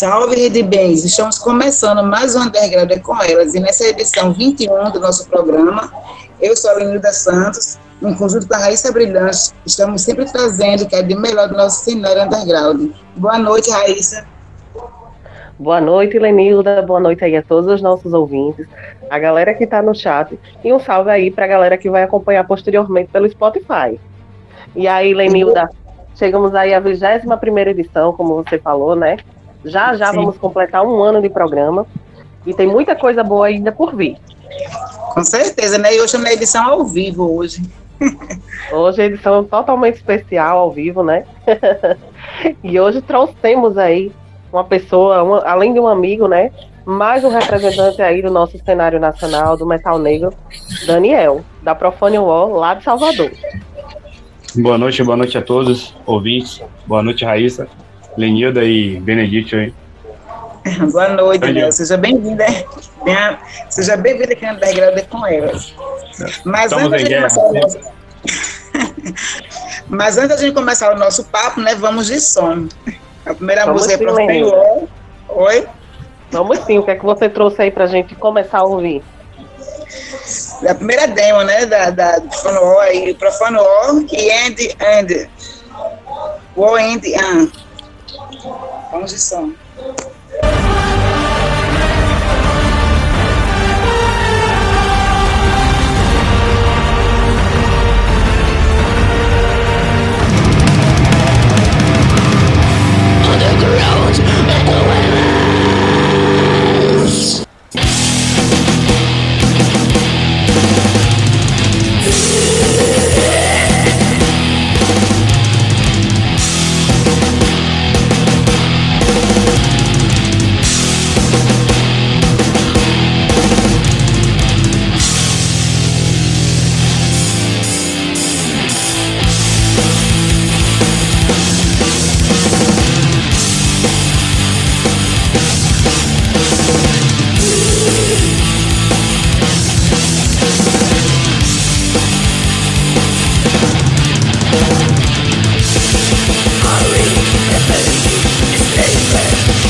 Salve, Rede Bens! Estamos começando mais um Underground com elas e nessa edição 21 do nosso programa, eu sou a Lenilda Santos, em conjunto com a Raíssa Brilhante, estamos sempre trazendo o que é de melhor do nosso cenário underground. Boa noite, Raíssa. Boa noite, Lenilda. Boa noite aí a todos os nossos ouvintes, a galera que está no chat e um salve aí para a galera que vai acompanhar posteriormente pelo Spotify. E aí, Lenilda, chegamos aí à 21 primeira edição, como você falou, né? Já já Sim. vamos completar um ano de programa e tem muita coisa boa ainda por vir. Com certeza, né? E hoje é uma edição ao vivo hoje. Hoje é edição totalmente especial ao vivo, né? e hoje trouxemos aí uma pessoa, uma, além de um amigo, né? Mais um representante aí do nosso cenário nacional do metal negro, Daniel, da Profane Wall, lá de Salvador. Boa noite, boa noite a todos, ouvintes. Boa noite, Raíssa. Lenilda e Benedito aí. Boa noite, Léo. Seja bem-vinda. Seja bem-vinda aqui no Underground com elas. Mas antes, de começar o nosso... Mas antes de começar o nosso papo, né, vamos de som. A primeira vamos música é para o Oi? Vamos sim. O que é que você trouxe aí para a gente começar a ouvir? A primeira demo, né, da, da Profano aí, Profano e Andy Andy. O Andy Andy. Vamos de som.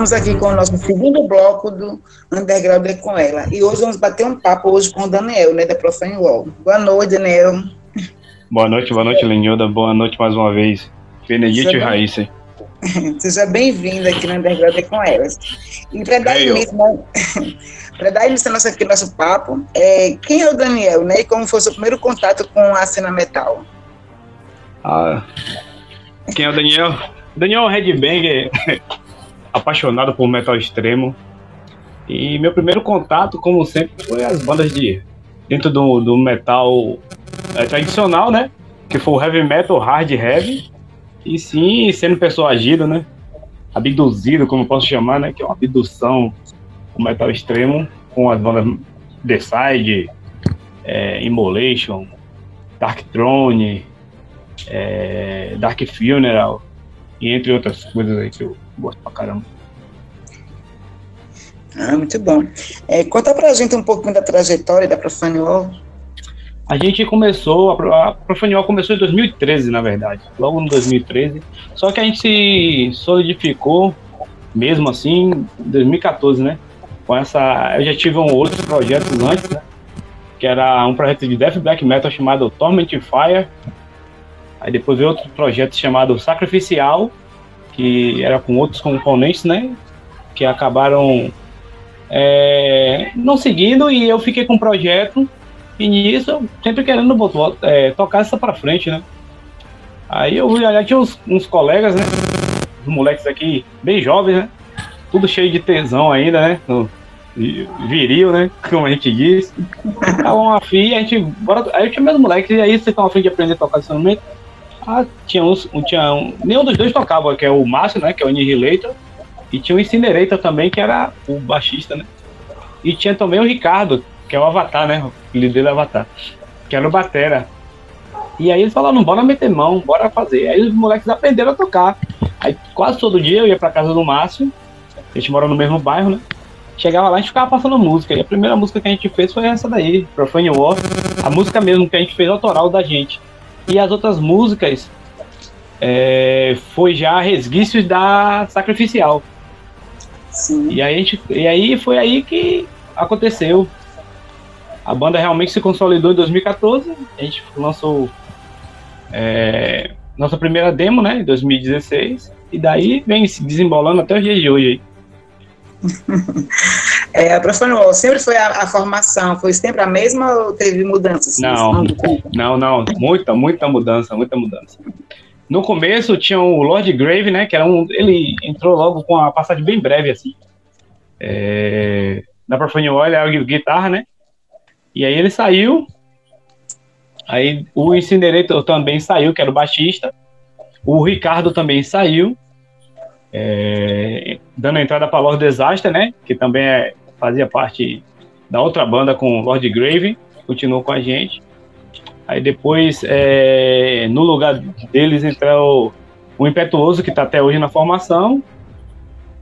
Voltamos aqui com o nosso segundo bloco do Underground é com ela. E hoje vamos bater um papo hoje com o Daniel, né, da Profane Wall. Boa noite, Daniel. Boa noite, boa noite, Lenilda. Boa noite mais uma vez. Benedito e Raíssa. Seja bem-vindo aqui no Underground é com elas. E para dar início, né, dar início ao nosso, aqui, nosso papo, é, quem é o Daniel, né? E como foi o seu primeiro contato com a cena metal? Ah, quem é o Daniel? Daniel Redbanger apaixonado por metal extremo. E meu primeiro contato, como sempre, foi as bandas de dentro do, do metal é, tradicional, né? Que foi o heavy metal, hard heavy. E sim, sendo pessoa agida, né? Abduzido, como posso chamar, né? Que é uma abdução, o metal extremo, com as bandas The Side, é, Immolation, Dark Throne, é, Dark Funeral, e entre outras coisas aí que eu gosto pra caramba. Ah, muito bom. É, conta pra gente um pouquinho da trajetória da Profaniol. A gente começou, a Profaniol começou em 2013, na verdade, logo em 2013. Só que a gente se solidificou, mesmo assim, em 2014, né? Com essa. Eu já tive um, outros projetos antes, né? Que era um projeto de Death Black Metal chamado Torment Fire. Aí depois veio outro projeto chamado Sacrificial, que era com outros componentes, né? Que acabaram é, não seguindo e eu fiquei com um projeto e nisso sempre querendo botar, é, tocar isso para frente, né? Aí eu tinha uns, uns colegas, né? Os moleques aqui bem jovens, né? Tudo cheio de tesão ainda, né? Viril, né? Como a gente diz. Estavam afim, a gente. Bora, aí eu tinha meus moleques, e aí vocês estão afim de aprender a tocar instrumento. Ah, tinha uns. Um, tinha um, nenhum dos dois tocava, que é o Márcio, né? Que é o Annihilator. E tinha o Incinerator também, que era o baixista, né? E tinha também o Ricardo, que é o Avatar, né? O filho dele é o Avatar. Que era o Batera. E aí eles falaram, bora meter mão, bora fazer. Aí os moleques aprenderam a tocar. Aí quase todo dia eu ia pra casa do Márcio. A gente mora no mesmo bairro, né? Chegava lá, gente ficava passando música. E a primeira música que a gente fez foi essa daí, Profane War. A música mesmo que a gente fez autoral da gente. E as outras músicas é, foi já resquícios da Sacrificial. Sim. E aí, gente, e aí foi aí que aconteceu. A banda realmente se consolidou em 2014. A gente lançou é, nossa primeira demo, né, em 2016. E daí vem se desembolando até os dias de hoje. É, a Profanol, sempre foi a, a, formação, foi sempre a mesma ou teve mudanças? Não, não, não, muita, muita mudança, muita mudança. No começo tinha o Lord Grave, né, que era um, ele entrou logo com uma passagem bem breve, assim. É, na Profanol ele era o guitarra, né, e aí ele saiu, aí o Incinerator também saiu, que era o baixista, o Ricardo também saiu, é, dando entrada para Lord Disaster, né? Que também é, fazia parte da outra banda com Lord Grave, continuou com a gente. Aí depois, é, no lugar deles, entrou o Impetuoso, que está até hoje na formação.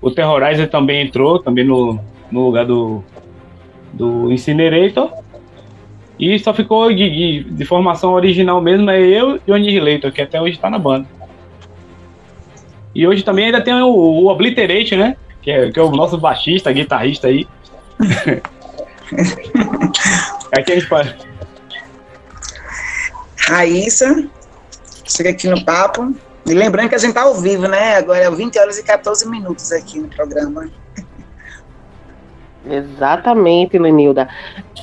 O Terrorizer também entrou, também no, no lugar do, do Incinerator. E só ficou de, de, formação original mesmo, é eu e o Annihilator, que até hoje está na banda. E hoje também ainda tem o, o Obliterate, né? Que é, que é o nosso baixista, guitarrista aí. É que a gente faz. Raíssa, chega aqui no papo. E lembrando que a gente tá ao vivo, né? Agora é 20 horas e 14 minutos aqui no programa. Exatamente, Lenilda.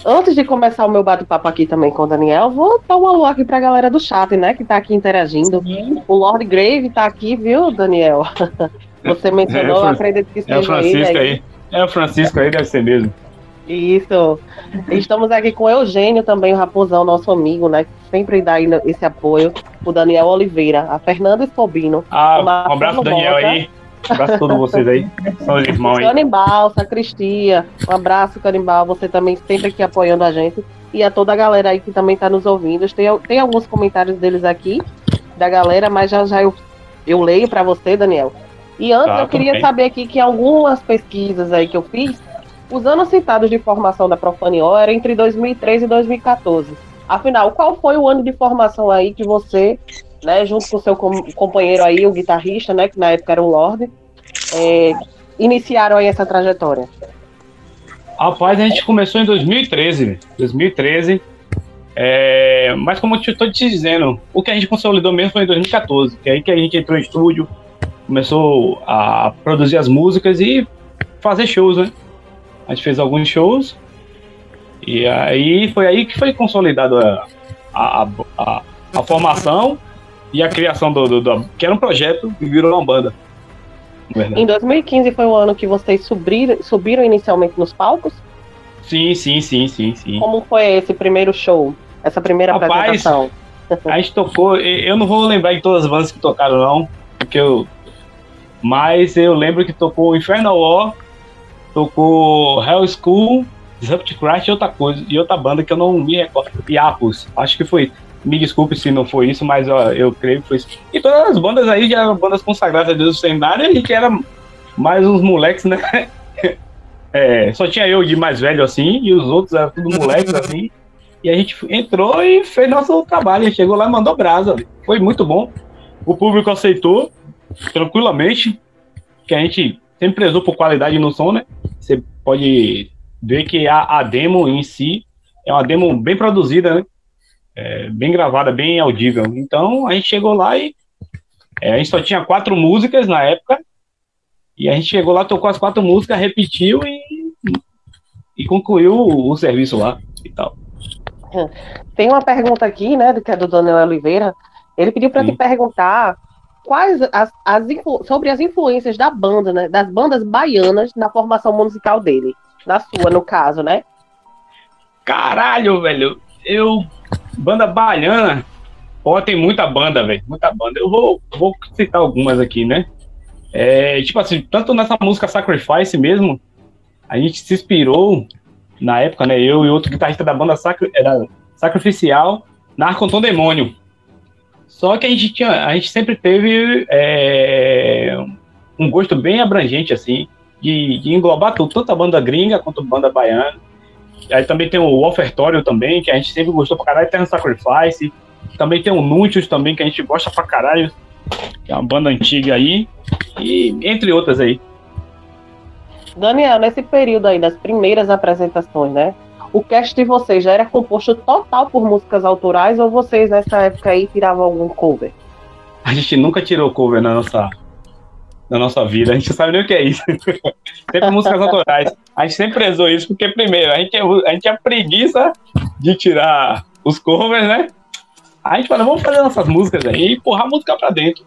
Antes de começar o meu bate-papo aqui também com o Daniel, vou dar um alô aqui pra galera do chat, né, que tá aqui interagindo. Sim. O Lord Grave tá aqui, viu, Daniel? Você mencionou, é, acredito que seja é o Francisco aí. aí. É o Francisco aí, deve ser mesmo. Isso. Estamos aqui com o Eugênio também, o Raposão, nosso amigo, né? Que sempre dá esse apoio. O Daniel Oliveira, a Fernanda Escobino. Ah, um abraço, Daniel aí. Um abraço a todos vocês aí. São os irmãos aí. Canibal, Sacristia. Um abraço, Canibal. Você também sempre aqui apoiando a gente. E a toda a galera aí que também está nos ouvindo. Tem, tem alguns comentários deles aqui, da galera, mas já já eu, eu leio para você, Daniel. E antes tá, eu queria saber aqui que algumas pesquisas aí que eu fiz, os anos citados de formação da Profaniol eram entre 2013 e 2014. Afinal, qual foi o ano de formação aí que você né, junto com o seu com companheiro aí, o guitarrista, né, que na época era o Lorde, é, iniciaram aí essa trajetória? Rapaz, a gente começou em 2013, 2013, é, mas como eu estou te dizendo, o que a gente consolidou mesmo foi em 2014, que é aí que a gente entrou em estúdio, começou a produzir as músicas e fazer shows, né? A gente fez alguns shows e aí foi aí que foi consolidado a, a, a, a formação e a criação do, do, do, que era um projeto e virou uma banda. Em 2015 foi o ano que vocês subiram, subiram inicialmente nos palcos? Sim, sim, sim, sim, sim. Como foi esse primeiro show? Essa primeira Rapaz, apresentação? A gente tocou, eu não vou lembrar de todas as bandas que tocaram, não, porque eu. Mas eu lembro que tocou Infernal War, tocou Hell School, Disrupt Crash e outra coisa, e outra banda que eu não me recordo. Iapos, acho que foi. Me desculpe se não foi isso, mas ó, eu creio que foi isso. E todas as bandas aí já eram bandas consagradas do cenário e a gente era mais uns moleques, né? É, só tinha eu de mais velho assim, e os outros eram tudo moleques assim. E a gente entrou e fez nosso trabalho. Chegou lá e mandou brasa. Foi muito bom. O público aceitou tranquilamente, que a gente sempre prezou por qualidade no som, né? Você pode ver que a, a demo em si é uma demo bem produzida, né? é, bem gravada, bem audível. Então a gente chegou lá e é, a gente só tinha quatro músicas na época. E a gente chegou lá, tocou as quatro músicas, repetiu e, e concluiu o, o serviço lá e tal. Tem uma pergunta aqui, né, que é do Daniel Oliveira. Ele pediu para te perguntar quais as, as sobre as influências da banda, né, das bandas baianas na formação musical dele, na sua, no caso, né? Caralho, velho, eu Banda baiana, ó, tem muita banda, velho, muita banda. Eu vou, vou citar algumas aqui, né? É, tipo assim, tanto nessa música Sacrifice mesmo, a gente se inspirou na época, né? Eu e outro guitarrista da banda Sacri era Sacrificial, na Arconton Demônio. Só que a gente tinha, a gente sempre teve é, um gosto bem abrangente, assim, de, de englobar tudo, tanto a banda gringa quanto a banda baiana. Aí também tem o Ofertório também, que a gente sempre gostou pra caralho, Eternal Sacrifice. Também tem o Nuntius também, que a gente gosta pra caralho, que é uma banda antiga aí. E entre outras aí. Daniel, nesse período aí das primeiras apresentações, né? O cast de vocês já era composto total por músicas autorais ou vocês nessa época aí tiravam algum cover? A gente nunca tirou cover na nossa na nossa vida. A gente não sabe nem o que é isso. sempre músicas autorais. A gente sempre prezou isso, porque, primeiro, a gente, a gente tinha preguiça de tirar os covers, né? A gente falou, vamos fazer nossas músicas aí e empurrar a música pra dentro.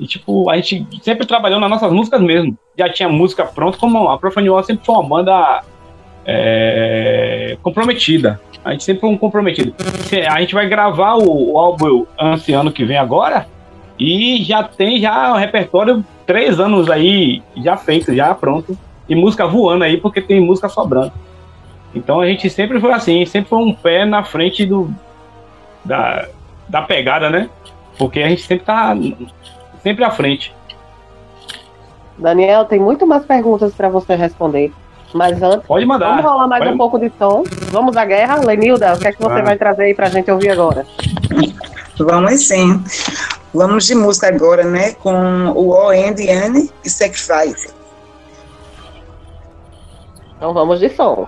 E, tipo, a gente sempre trabalhou nas nossas músicas mesmo. Já tinha música pronta, como a Profaniol sempre foi uma banda é, comprometida. A gente sempre foi um comprometido. A gente vai gravar o, o álbum esse ano que vem agora e já tem já o repertório três anos aí já feito, já pronto. E música voando aí, porque tem música sobrando. Então a gente sempre foi assim, sempre foi um pé na frente do da, da pegada, né? Porque a gente sempre tá sempre à frente. Daniel, tem muito mais perguntas para você responder. Mas antes, Pode mandar. vamos rolar mais Pode- um pouco de som. Vamos à guerra. Lenilda, o que é que você Ah. vai trazer aí pra gente ouvir agora? Vamos sim. Vamos de música agora, né? Com o O Anne e Sacrifice. Então vamos de som.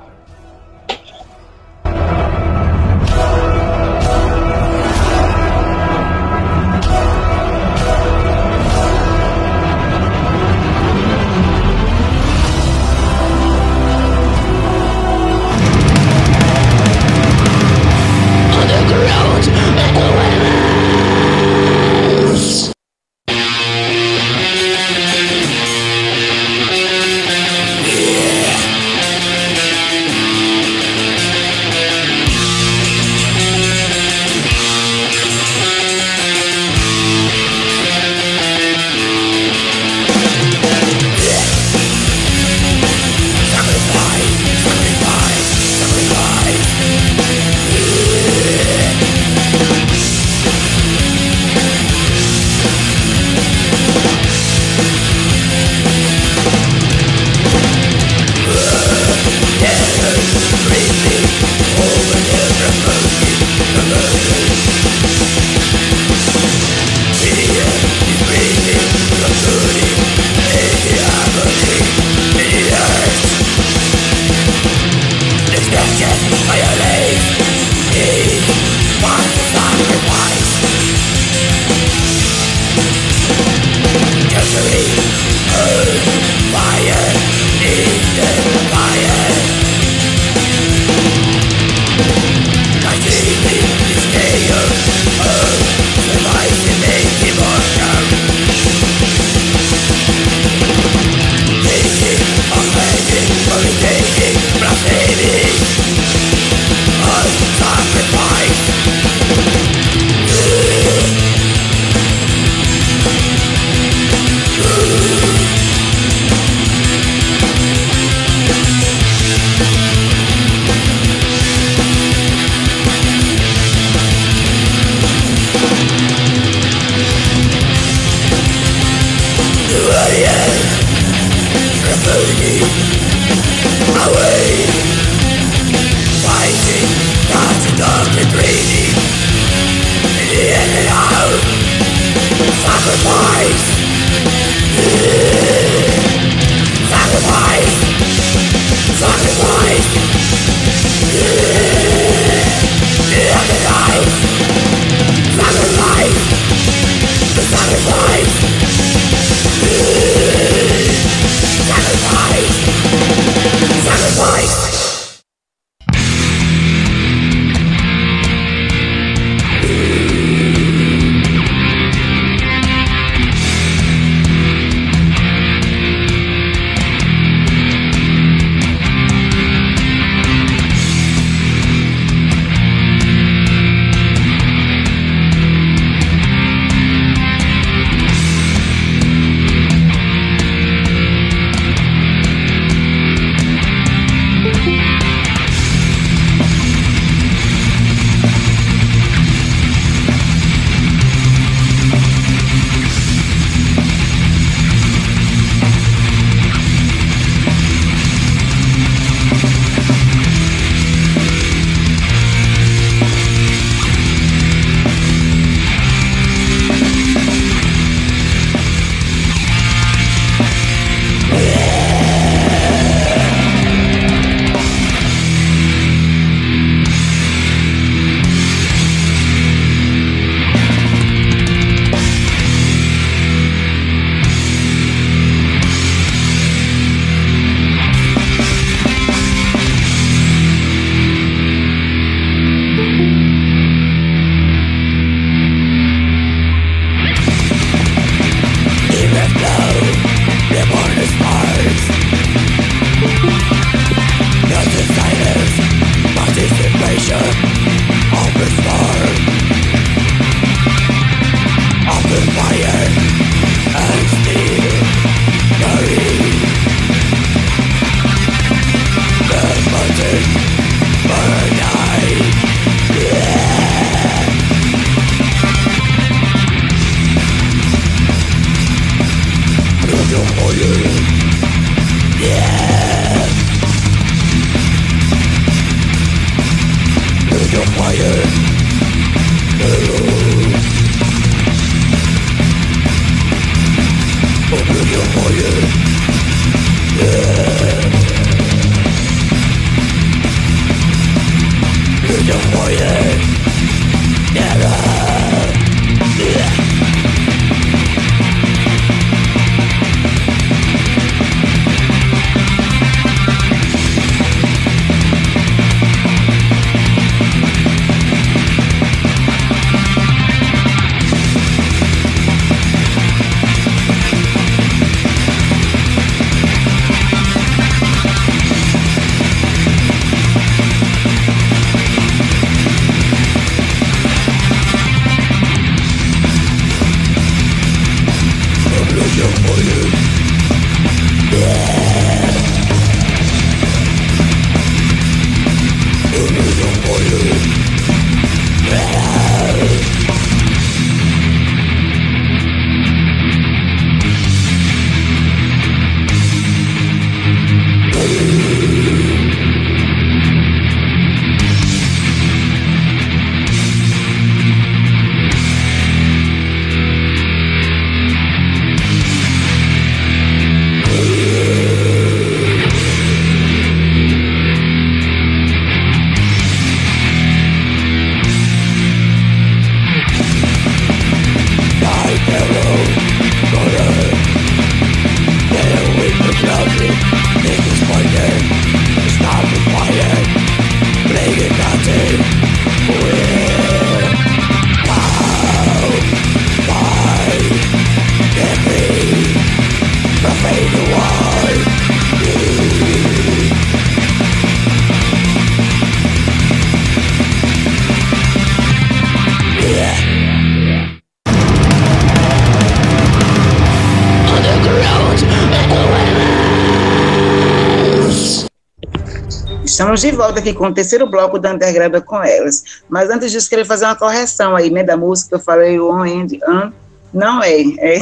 Estamos de volta aqui com o terceiro bloco da Underground com elas. Mas antes disso, queria fazer uma correção aí, né, da música. Eu falei On and On. Não é. É,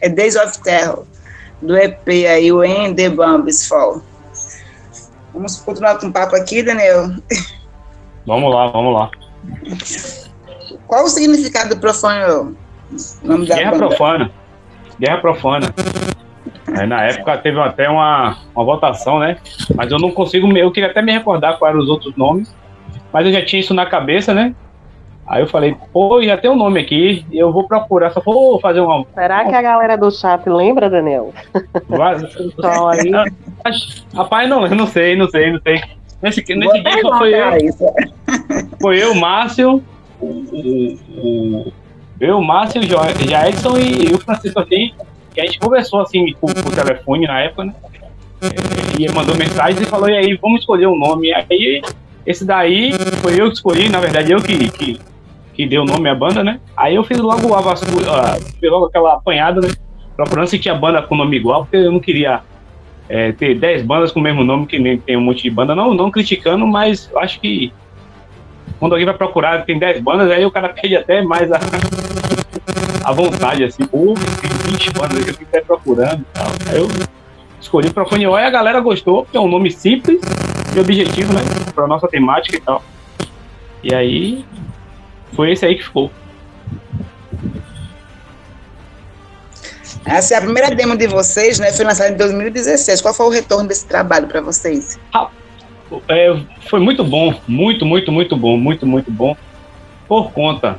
é Days of Terror, do EP aí, When the Bombs Fall. Vamos continuar com o papo aqui, Daniel? Vamos lá, vamos lá. Qual o significado do profano? Guerra banda? profana. Guerra profana. É, na época teve até uma, uma votação, né? Mas eu não consigo, eu queria até me recordar quais eram os outros nomes, mas eu já tinha isso na cabeça, né? Aí eu falei, pô, já tem um nome aqui, eu vou procurar, só vou fazer uma. Será que a galera do chat lembra, Daniel? Então, aí. Rapaz, não, eu não sei, não sei, não sei. Nesse, nesse dia só foi eu. Foi eu, Márcio, o, o, o, eu, Márcio, o Jackson e, e o Francisco assim que a gente conversou assim por, por telefone na época, né? E ele mandou mensagem e falou: e aí, vamos escolher um nome. Aí, esse daí foi eu que escolhi, na verdade, eu que, que, que dei o nome à banda, né? Aí eu fiz logo a vasculha, fiz logo aquela apanhada, né? Procurando se tinha banda com nome igual, porque eu não queria é, ter 10 bandas com o mesmo nome, que nem tem um monte de banda. Não, não criticando, mas acho que quando alguém vai procurar, tem 10 bandas, aí o cara pede até mais a, a vontade, assim, pô, tem 20 bandas que eu fico procurando e tal. Aí eu escolhi e a galera gostou, porque é um nome simples e objetivo, né? Pra nossa temática e tal. E aí, foi esse aí que ficou. Essa é a primeira demo de vocês, né? Foi lançada em 2016. Qual foi o retorno desse trabalho para vocês? Ah, é, foi muito bom, muito, muito, muito bom, muito, muito bom. Por conta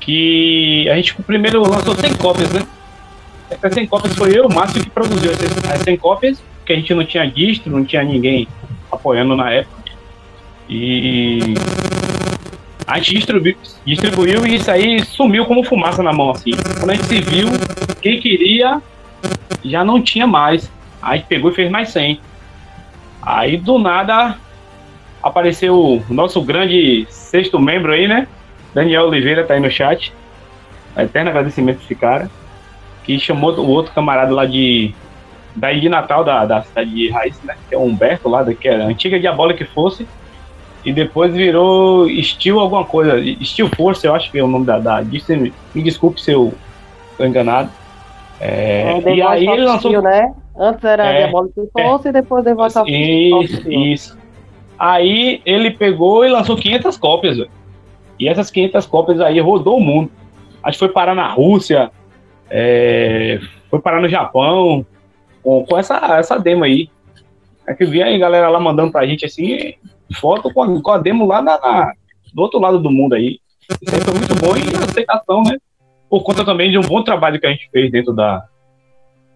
que a gente primeiro lançou 100 cópias, né? Essas 100 cópias foi eu, o Márcio, que produziu as 100 cópias, porque a gente não tinha distro, não tinha ninguém apoiando na época. E a gente distribuiu, distribuiu e isso aí sumiu como fumaça na mão, assim. Quando a gente se viu, quem queria já não tinha mais. Aí a gente pegou e fez mais 100. Aí do nada apareceu o nosso grande sexto membro aí, né? Daniel Oliveira tá aí no chat. Eterno agradecimento a esse cara. Que chamou o outro camarada lá de. Daí de Natal, da, da cidade de Raiz, né? Que é o Humberto lá, que era antiga diabólica que fosse. E depois virou Steel alguma coisa. Steel Force, eu acho que é o nome da. da disse, me desculpe se eu tô enganado. É, é e aí ele lançou. Steel, né? Antes era é, Diabólica Force é, e depois The Voice of Isso, isso. Aí ele pegou e lançou 500 cópias, velho. E essas 500 cópias aí rodou o mundo. Acho que foi parar na Rússia, é, foi parar no Japão, com, com, essa, essa demo aí. É que vinha aí galera lá mandando pra gente assim, foto com a, com a demo lá na, na, do outro lado do mundo aí. Isso aí foi muito bom e a aceitação, né? Por conta também de um bom trabalho que a gente fez dentro da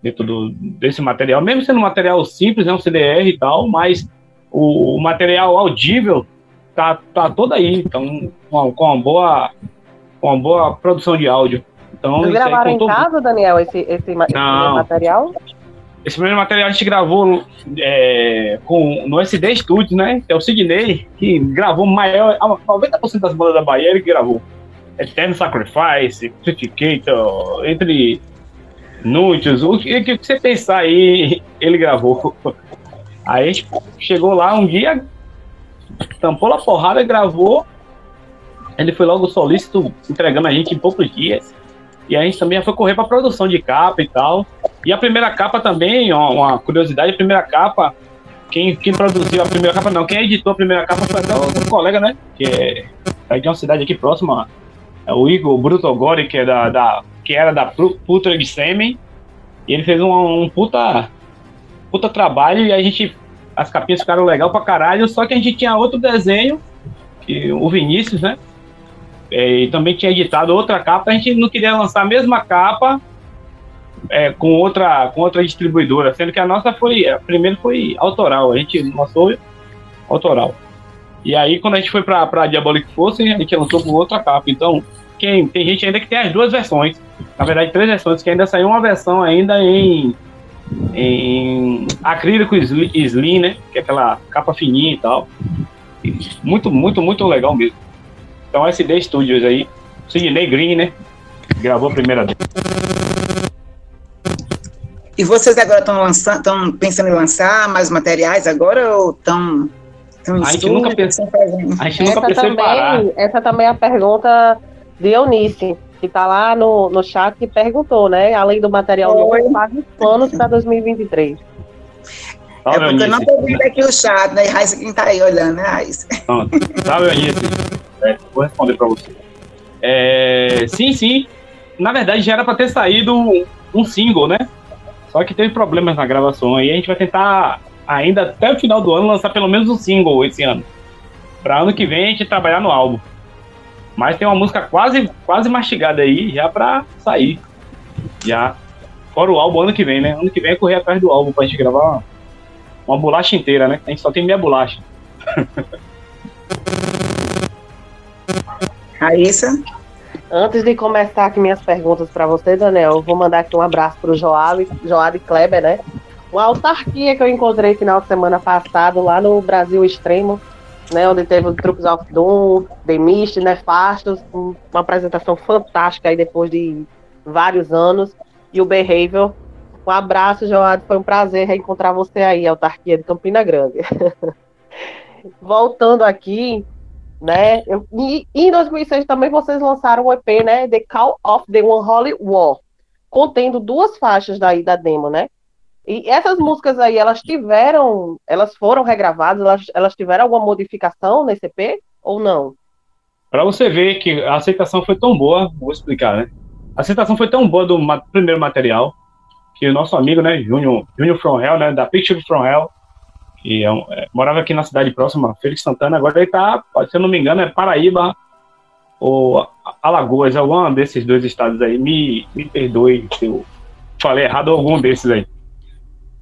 dentro do, desse material, mesmo sendo um material simples, né, um CDR e tal, mas o, o material audível tá, tá todo aí, então com, com uma boa com uma boa produção de áudio. Então, Vocês gravaram em casa, Daniel, esse, esse, esse material? Esse primeiro material a gente gravou é, com, no SD Studios, né? É o Sidney, que gravou maior. 90% das bandas da Bahia ele gravou. Eternal Sacrifice, Crucificator, entre Núteos, o que, que você pensar aí, ele gravou. Aí a gente chegou lá um dia, tampou a porrada, gravou. Ele foi logo solícito, entregando a gente em poucos dias. E a gente também foi correr para produção de capa e tal. E a primeira capa também, uma curiosidade, a primeira capa, quem, quem produziu a primeira capa, não, quem editou a primeira capa foi até um colega, né? Que é, é de uma cidade aqui próxima, é o Igor Brutogori, que, é da, da, que era da Putra de Semen. E ele fez um, um puta, puta trabalho e a gente. As capinhas ficaram legal pra caralho, só que a gente tinha outro desenho, que, o Vinícius, né? É, e também tinha editado outra capa, a gente não queria lançar a mesma capa é, com, outra, com outra distribuidora, sendo que a nossa foi, a primeira foi autoral, a gente lançou autoral. E aí, quando a gente foi pra, pra Diabolic Force, a gente lançou com outra capa. Então, quem, tem gente ainda que tem as duas versões. Na verdade, três versões, que ainda saiu uma versão ainda em, em acrílico slim, né? Que é aquela capa fininha e tal. Muito, muito, muito legal mesmo. Então, SD Studios aí, Sidney Green, né? Gravou a primeira vez. E vocês agora estão lançando, estão pensando em lançar mais materiais agora ou estão a gente nunca pensou, a gente nunca pensou também, em parar. Essa também é a pergunta de Eunice, que está lá no, no chat que perguntou, né? Além do material novo, quais os planos para 2023? É porque eu não estou vendo aqui o chat, né? Raíssa quem está aí olhando, né, Raíssa? Pronto. Salve, Eunice. É, vou responder para você. É, sim, sim. Na verdade, já era para ter saído um, um single, né? Só que teve problemas na gravação e a gente vai tentar ainda até o final do ano lançar pelo menos um single esse ano. Para ano que vem a gente trabalhar no álbum. Mas tem uma música quase quase mastigada aí já para sair. Já. Fora o álbum ano que vem, né? Ano que vem é correr atrás do álbum pra gente gravar uma, uma bolacha inteira, né? A gente só tem meia bolacha. Raíssa? Antes de começar aqui minhas perguntas para você, Daniel, eu vou mandar aqui um abraço para o Joab, Joab Kleber, né? Uma autarquia que eu encontrei final de semana passado lá no Brasil Extremo, né? Onde teve o Troops of Doom, The Mist, Nefastos, uma apresentação fantástica aí depois de vários anos. E o Behavior. Um abraço, Joab, foi um prazer reencontrar você aí, autarquia de Campina Grande. Voltando aqui, né? Eu, e, em 2006 também vocês lançaram o EP, né? The Call of the Unholy War, contendo duas faixas daí da demo, né? E essas músicas aí, elas tiveram, elas foram regravadas, elas, elas tiveram alguma modificação nesse EP ou não? Para você ver que a aceitação foi tão boa, vou explicar, né? A aceitação foi tão boa do ma primeiro material que o nosso amigo, né, Júnior, Júnior From Hell, né, da Picture From Hell, que é um, é, morava aqui na cidade próxima, Felix Santana, agora ele tá, se eu não me engano, é Paraíba ou Alagoas, algum desses dois estados aí, me, me perdoe se eu falei errado algum desses aí.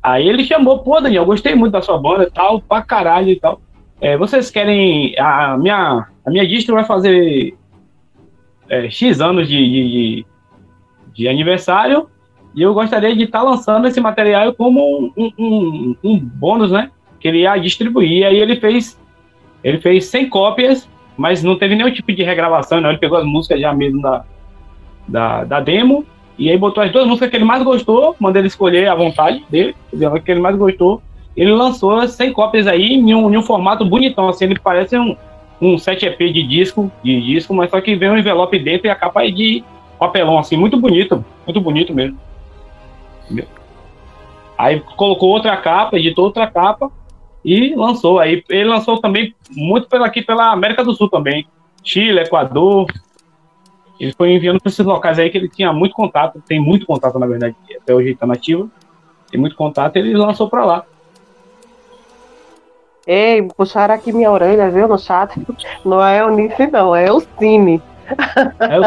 Aí ele chamou, pô, Daniel, gostei muito da sua banda e tal, pra caralho e tal. É, vocês querem. A minha, a minha distro vai fazer é, X anos de, de, de, aniversário e eu gostaria de estar tá lançando esse material como um, um, um, bônus, né? Que ele ia distribuir. Aí ele fez. Ele fez 100 cópias, mas não teve nenhum tipo de regravação, não. Ele pegou as músicas já mesmo da, da, da demo e aí botou as duas músicas que ele mais gostou, mandei ele escolher à vontade dele, que ele mais gostou. Ele lançou 100 cópias aí em um, em um formato bonitão, assim, ele parece um, um 7 EP de disco, de disco, mas só que vem um envelope dentro e a capa é de papelão, assim, muito bonito, muito bonito mesmo. Aí colocou outra capa, editou outra capa e lançou. Aí ele lançou também muito pela, aqui pela América do Sul também. Chile, Equador, ele foi enviando para esses locais aí que ele tinha muito contato, tem muito contato, na verdade, até hoje está nativo, tem muito contato, ele lançou para lá. Ei, puxaram aqui minha orelha, viu, no chat. Não é o Nice, não, é o Cine. É o...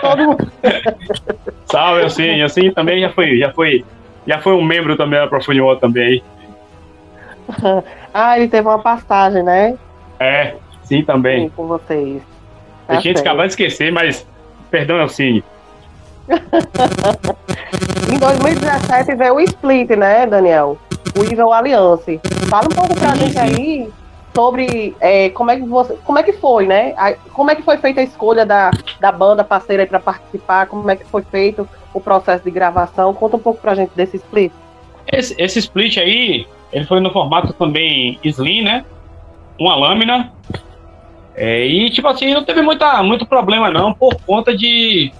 Todo mundo. Salve, Cine. O Cine também já foi, já foi, já foi um membro também da Profunio também. ah, ele teve uma passagem, né? É, sim, também. Sim, com vocês. Tá a gente acabou de esquecer, mas perdão, Elcine. em 2017 veio o Split, né, Daniel? O Evil Alliance. Fala um pouco pra sim, gente aí sobre é, como, é que você, como é que foi, né? Como é que foi feita a escolha da, da banda parceira para participar? Como é que foi feito o processo de gravação? Conta um pouco pra gente desse split. Esse, esse split aí, ele foi no formato também Slim, né? Uma lâmina. É, e, tipo assim, não teve muita, muito problema, não, por conta de.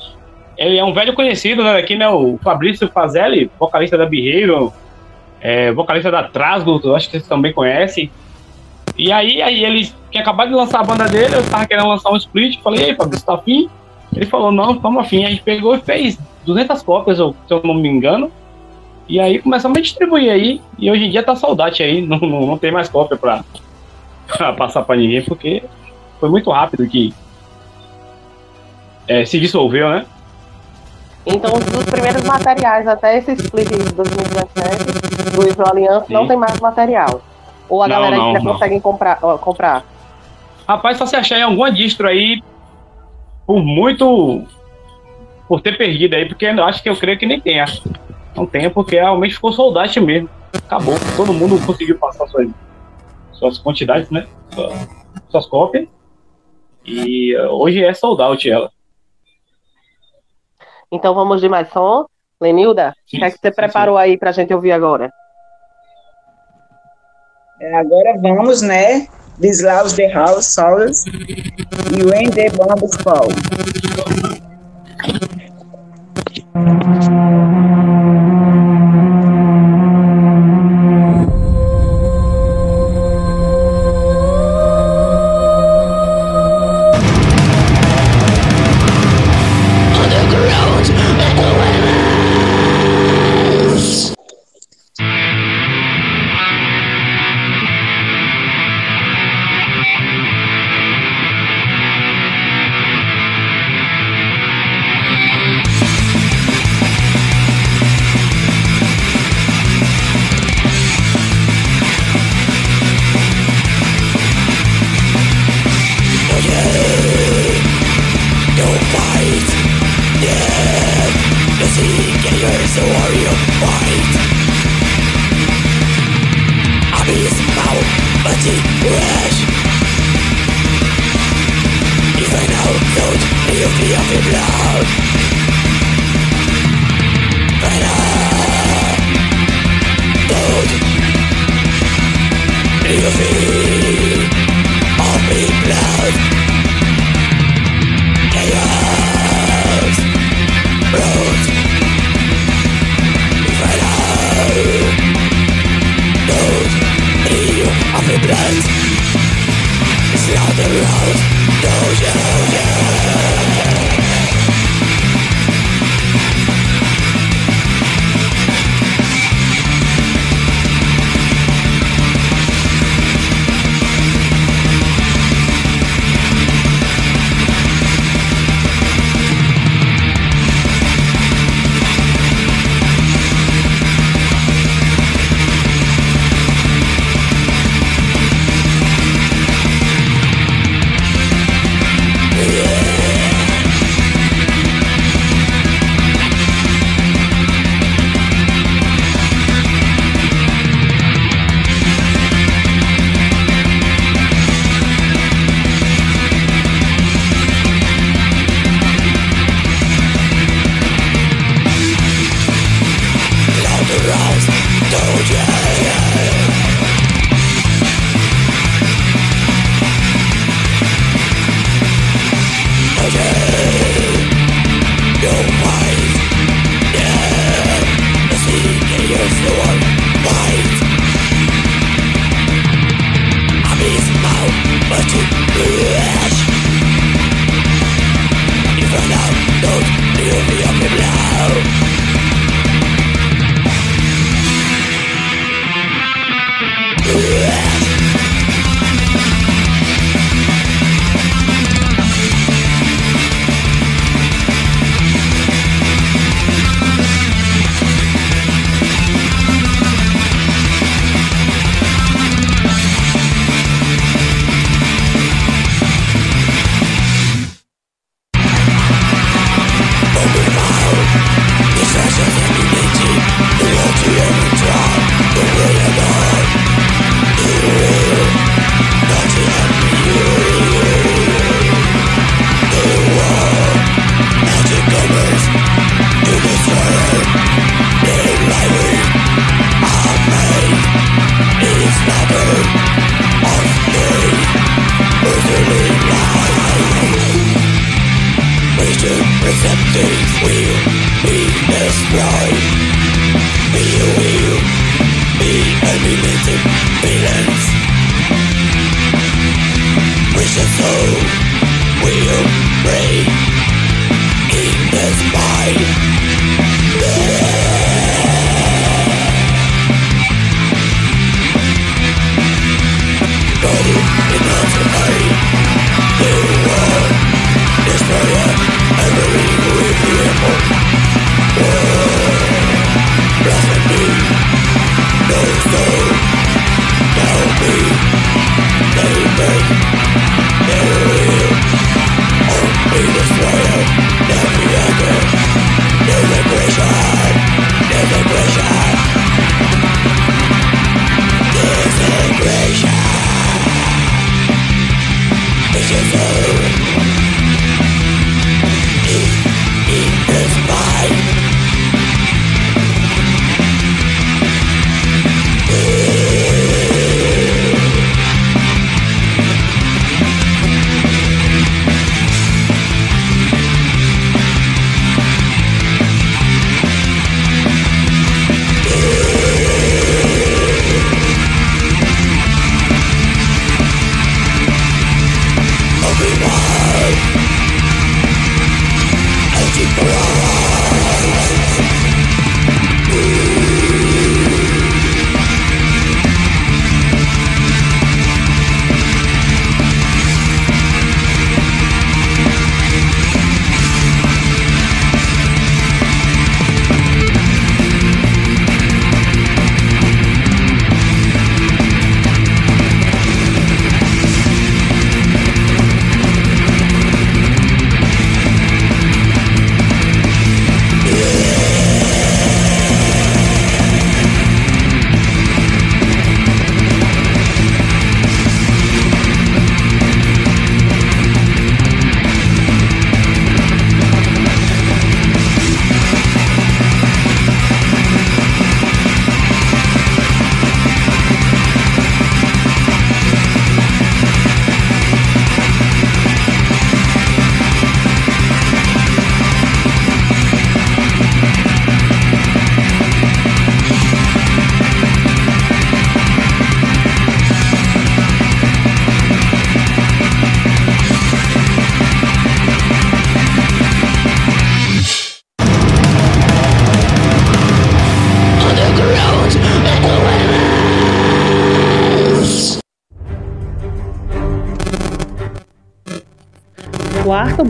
Ele é um velho conhecido né, aqui, né? O Fabrício Fazelli, vocalista da Behavior, é, vocalista da Trasgo, acho que vocês também conhecem. E aí, aí ele tinha acabado de lançar a banda dele, eu tava querendo lançar um split, falei, ei, Fabrício, tá afim? Ele falou, não, estamos afim. A gente pegou e fez 200 cópias, se eu não me engano. E aí começamos a distribuir aí. E hoje em dia tá saudade aí, não, não, não tem mais cópia pra, pra passar pra ninguém, porque foi muito rápido que é, se dissolveu, né? Então, dos primeiros materiais até esse split de 2017 do Iso Aliança, não tem mais material. Ou a não, galera não, ainda não. consegue comprar, ó, comprar? Rapaz, só se achar em alguma distro aí, por muito. por ter perdido aí, porque eu acho que eu creio que nem tenha. Não tenha, porque realmente ficou soldate mesmo. Acabou. Todo mundo conseguiu passar suas, suas quantidades, né? Suas, suas cópias. E uh, hoje é sold out ela. Então vamos de mais som. Lenilda, o que é que você sim, preparou sim. aí pra gente ouvir agora? É, agora vamos, né? This Loves the House Souls e When the Bombs Fall.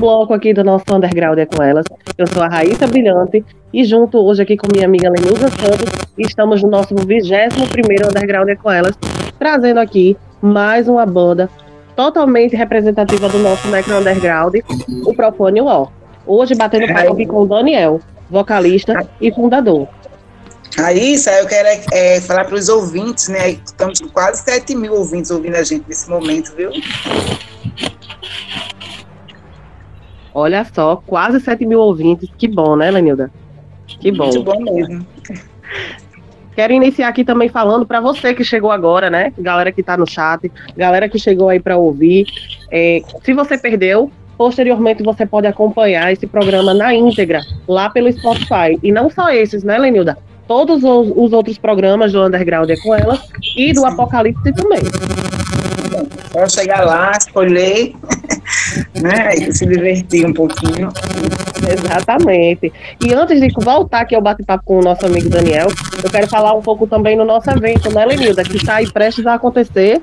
Bloco aqui do nosso Underground é com elas. Eu sou a Raíssa Brilhante e junto hoje aqui com minha amiga Lenilza Santos, estamos no nosso 21º Underground é com elas, trazendo aqui mais uma banda totalmente representativa do nosso Necro Underground, o Propone War. Hoje batendo papo com o Daniel, vocalista e fundador. Raíssa, eu quero é, falar para os ouvintes, né? Estamos com quase 7 mil ouvintes ouvindo a gente nesse momento, viu? Olha só, quase 7 mil ouvintes. Que bom, né, Lenilda? Que bom. Muito bom mesmo. Quero iniciar aqui também falando para você que chegou agora, né? Galera que está no chat, galera que chegou aí para ouvir. É, se você perdeu, posteriormente você pode acompanhar esse programa na íntegra lá pelo Spotify. E não só esses, né, Lenilda? Todos os, os outros programas do Underground é com ela e do. Apocalipse também. Só chegar lá, escolher né? E se divertir um pouquinho. Exatamente. E antes de voltar aqui ao bate-papo com o nosso amigo Daniel, eu quero falar um pouco também no nosso evento, né, Lenilda? Que está aí prestes a acontecer.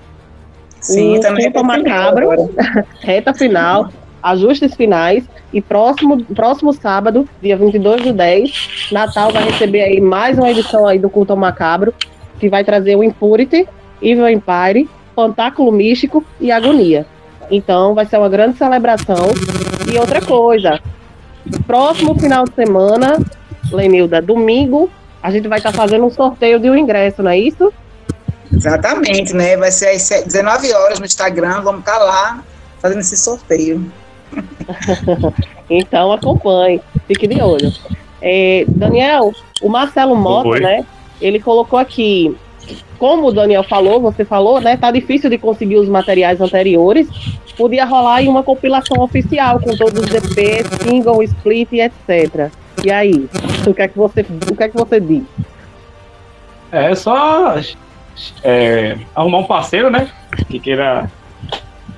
Sim, o também. Culto Macabro, reta final, ajustes finais. E próximo, próximo sábado, dia 22 do 10, Natal vai receber aí mais uma edição aí do Culto Macabro, que vai trazer o Impurity, Evil Empire, Fantáculo Místico e Agonia. Então vai ser uma grande celebração. E outra coisa, próximo final de semana, Lenilda, domingo, a gente vai estar tá fazendo um sorteio de um ingresso, não é isso? Exatamente, né? Vai ser às 19 horas no Instagram, vamos estar tá lá fazendo esse sorteio. então acompanhe, fique de olho. É, Daniel, o Marcelo Mota, Oi. né? Ele colocou aqui como o Daniel falou, você falou, né? Tá difícil de conseguir os materiais anteriores. Podia rolar aí uma compilação oficial com todos os EPs, single, split etc. E aí, o que é que você, o que é que você diz? É só é, arrumar um parceiro, né? Que queira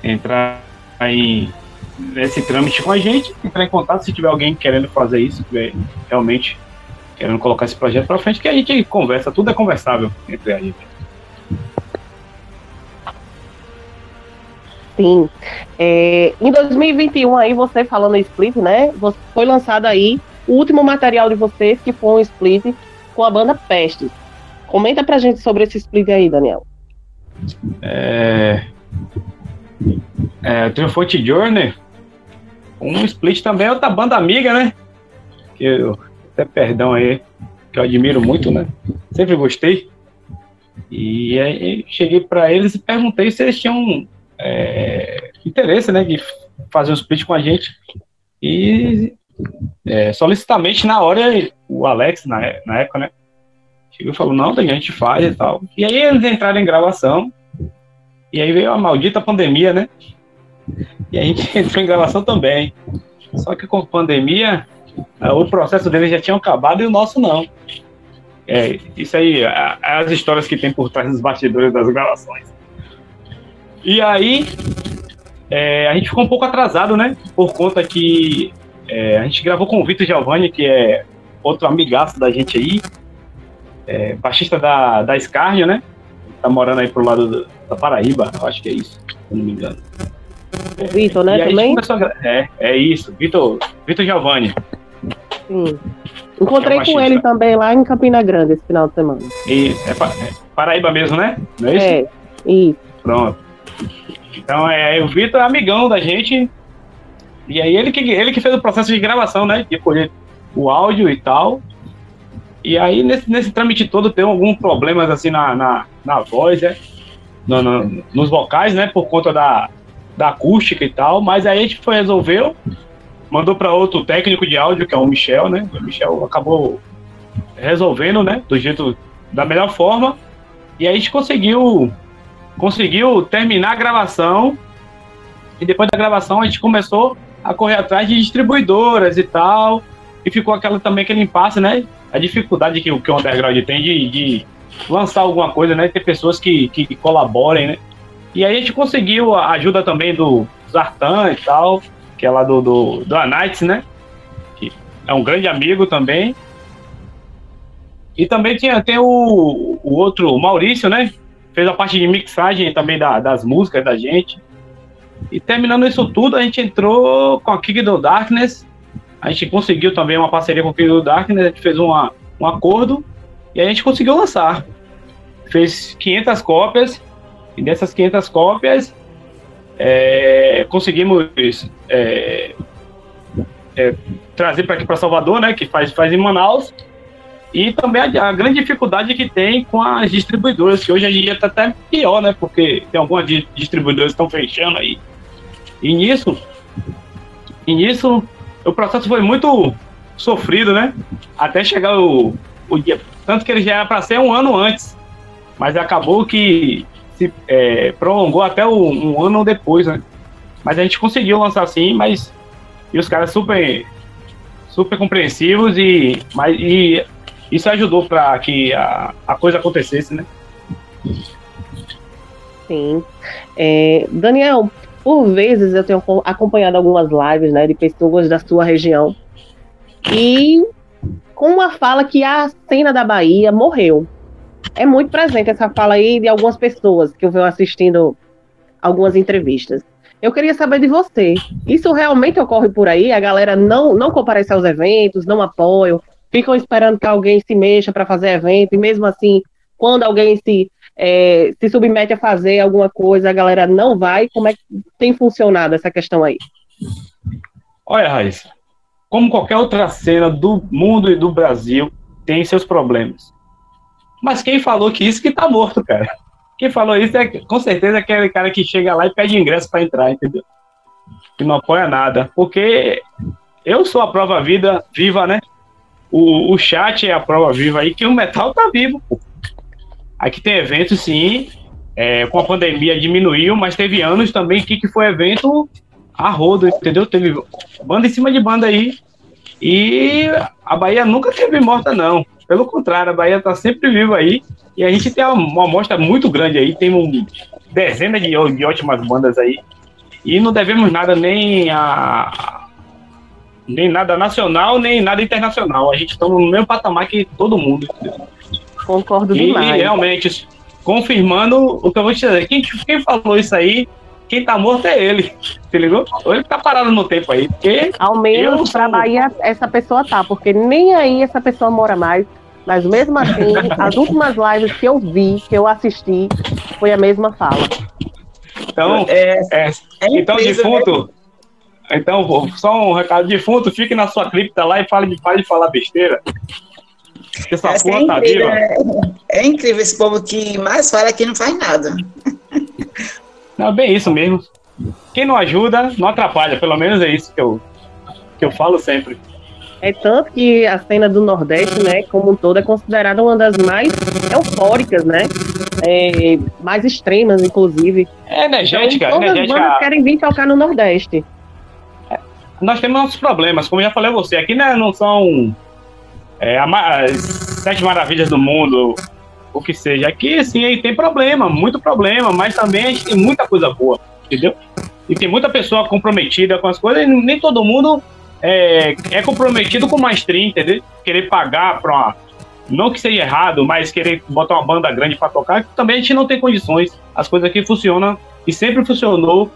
entrar em nesse trâmite com a gente, entrar em contato se tiver alguém querendo fazer isso, tiver realmente querendo colocar esse projeto para frente, que a gente conversa, tudo é conversável entre a gente. Sim. É, em 2021 aí, você falando em split, né? Foi lançado aí o último material de vocês, que foi um split com a banda Peste. Comenta pra gente sobre esse split aí, Daniel. É... É, Triumphant Journey, um split também é outra banda amiga, né? Que eu, até perdão aí, que eu admiro muito, né? Sempre gostei. E aí cheguei para eles e perguntei se eles tinham é, interesse, né, de fazer um split com a gente. E é, solicitamente na hora o Alex, na, na época, né, chegou e falou, não, a gente faz e tal. E aí eles entraram em gravação, e aí veio a maldita pandemia, né? E a gente entrou em gravação também. Só que com a pandemia, é, o processo deles já tinha acabado e o nosso não. É, isso aí, as histórias que tem por trás dos bastidores das gravações. E aí, é, a gente ficou um pouco atrasado, né? Por conta que é, a gente gravou com o Vitor Giovanni, que é outro amigaço da gente aí, é, baixista da, da Escárnio, né? Tá morando aí pro lado do, da Paraíba, eu acho que é isso, se não me engano. O Vitor, né, também? A... É, é isso, Vitor, Vitor Giovanni. Sim. Encontrei é com ele também lá em Campina Grande esse final de semana. E, é, é Paraíba mesmo, né? Não é isso? É, isso. Pronto. Então, é, o Vitor é amigão da gente. E aí, ele que, ele que fez o processo de gravação, né? De colher o áudio e tal. E aí, nesse, nesse trâmite todo, tem alguns problemas, assim, na, na, na voz, né? No, no, nos vocais, né? Por conta da, da acústica e tal, mas aí a gente foi, resolveu, mandou para outro técnico de áudio, que é o Michel, né? O Michel acabou resolvendo, né? Do jeito, da melhor forma, e aí a gente conseguiu, conseguiu terminar a gravação, e depois da gravação a gente começou a correr atrás de distribuidoras e tal, e ficou aquela também aquele impasse, né? A dificuldade que, que o underground tem de, de lançar alguma coisa, né? Ter pessoas que, que colaborem, né? E aí a gente conseguiu a ajuda também do Zartan e tal, que é lá do, do, do Anites, né? Que é um grande amigo também. E também tinha, tem o, o outro, Maurício, né? Fez a parte de mixagem também da, das músicas da gente. E terminando isso tudo, a gente entrou com a Kick do Darkness. A gente conseguiu também uma parceria com a Kick do Darkness. A gente fez uma, um acordo e a gente conseguiu lançar. Fez 500 cópias e dessas 500 cópias, é, conseguimos é, é, trazer para aqui para Salvador, né, que faz, faz em Manaus, e também a, a, grande dificuldade que tem com as distribuidoras, que hoje em dia está até pior, né, porque tem algumas distribuidoras que estão fechando aí. E nisso, e nisso, o processo foi muito sofrido, né, até chegar o, o dia, tanto que ele já era para ser um ano antes, mas acabou que se é, prolongou até o, um ano depois, né? Mas a gente conseguiu lançar assim, mas e os caras super super compreensivos e mas e isso ajudou para que a, a coisa acontecesse, né? Sim. É, Daniel, por vezes eu tenho acompanhado algumas lives, né, de pessoas da sua região e com uma fala que a cena da Bahia morreu é muito presente essa fala aí de algumas pessoas que eu venho assistindo algumas entrevistas. Eu queria saber de você. Isso realmente ocorre por aí? A galera não, não comparece aos eventos, não apoiam, ficam esperando que alguém se mexa para fazer evento, e mesmo assim, quando alguém se, é, se submete a fazer alguma coisa, a galera não vai. Como é que tem funcionado essa questão aí? Olha, Raíssa, como qualquer outra cena do mundo e do Brasil, tem seus problemas. Mas quem falou que isso que tá morto, cara? Quem falou isso é com certeza aquele cara que chega lá e pede ingresso para entrar, entendeu? Que não apoia nada. Porque eu sou a prova vida viva, né? O, o chat é a prova viva aí que o metal tá vivo, pô. Aqui tem evento, sim. É, com a pandemia diminuiu, mas teve anos também que, que foi evento a rodo, entendeu? Teve banda em cima de banda aí. E a Bahia nunca teve morta, não. Pelo contrário, a Bahia tá sempre viva aí. E a gente tem uma, uma amostra muito grande aí. Tem um, dezenas de, de ótimas bandas aí. E não devemos nada nem a. Nem nada nacional, nem nada internacional. A gente está no mesmo patamar que todo mundo. Concordo e, demais. E realmente, confirmando o que eu vou te dizer. Quem, quem falou isso aí quem tá morto é ele. Você ligou? Ou ele tá parado no tempo aí. Porque Ao menos pra Bahia essa pessoa tá, porque nem aí essa pessoa mora mais. Mas mesmo assim, as últimas lives que eu vi, que eu assisti, foi a mesma fala. Então, é, é, é então defunto. Né? Então, só um recado, defunto, fique na sua cripta lá e fale de, fale de falar besteira. Essa é porra é tá incrível. É, é incrível esse povo que mais fala que não faz nada. Não, bem isso mesmo. Quem não ajuda, não atrapalha. Pelo menos é isso que eu, que eu falo sempre. É tanto que a cena do Nordeste, né, como um todo, é considerada uma das mais eufóricas, né? É, mais extremas, inclusive. É energética. Então, todas energética. as bandas querem vir tocar no Nordeste. Nós temos nossos problemas, como eu já falei a você. Aqui né, não são é, as sete maravilhas do mundo, o que seja. Aqui, assim, tem problema, muito problema, mas também a gente tem muita coisa boa, entendeu? E tem muita pessoa comprometida com as coisas, e nem todo mundo é, é comprometido com maestria, entendeu? Querer pagar para uma. Não que seja errado, mas querer botar uma banda grande para tocar, também a gente não tem condições. As coisas aqui funcionam e sempre funcionou,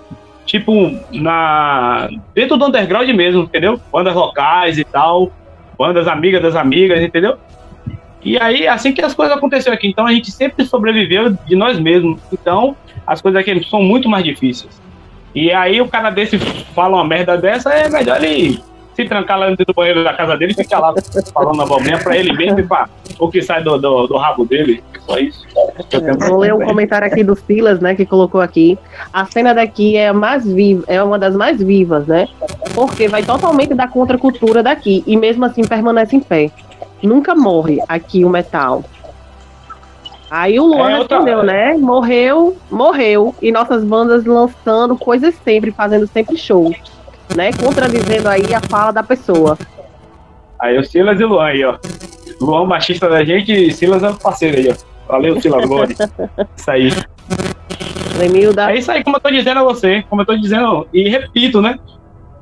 tipo, na dentro do underground mesmo, entendeu? Bandas locais e tal, bandas amigas das amigas, entendeu? E aí, assim que as coisas aconteceram aqui, então a gente sempre sobreviveu de nós mesmos. Então, as coisas aqui são muito mais difíceis. E aí, o cara desse fala uma merda dessa, é melhor ele se trancar lá dentro do banheiro da casa dele e ficar lá falando abobrinha pra ele mesmo e pra o que sai do, do, do rabo dele. Só isso. Vou ler um comentário aqui do Silas, né, que colocou aqui. A cena daqui é a mais viva, é uma das mais vivas, né? Porque vai totalmente da contracultura daqui e mesmo assim permanece em pé nunca morre aqui o metal. Aí o Luan é respondeu, né? Morreu, morreu. E nossas bandas lançando coisas sempre, fazendo sempre shows. Né? Contradizendo aí a fala da pessoa. Aí o Silas e o Luan aí, ó. Luan machista da gente e Silas é um parceiro aí, ó. Valeu, Silas Glória. isso aí. Lemilda. É isso aí, como eu tô dizendo a você, como eu tô dizendo, e repito, né?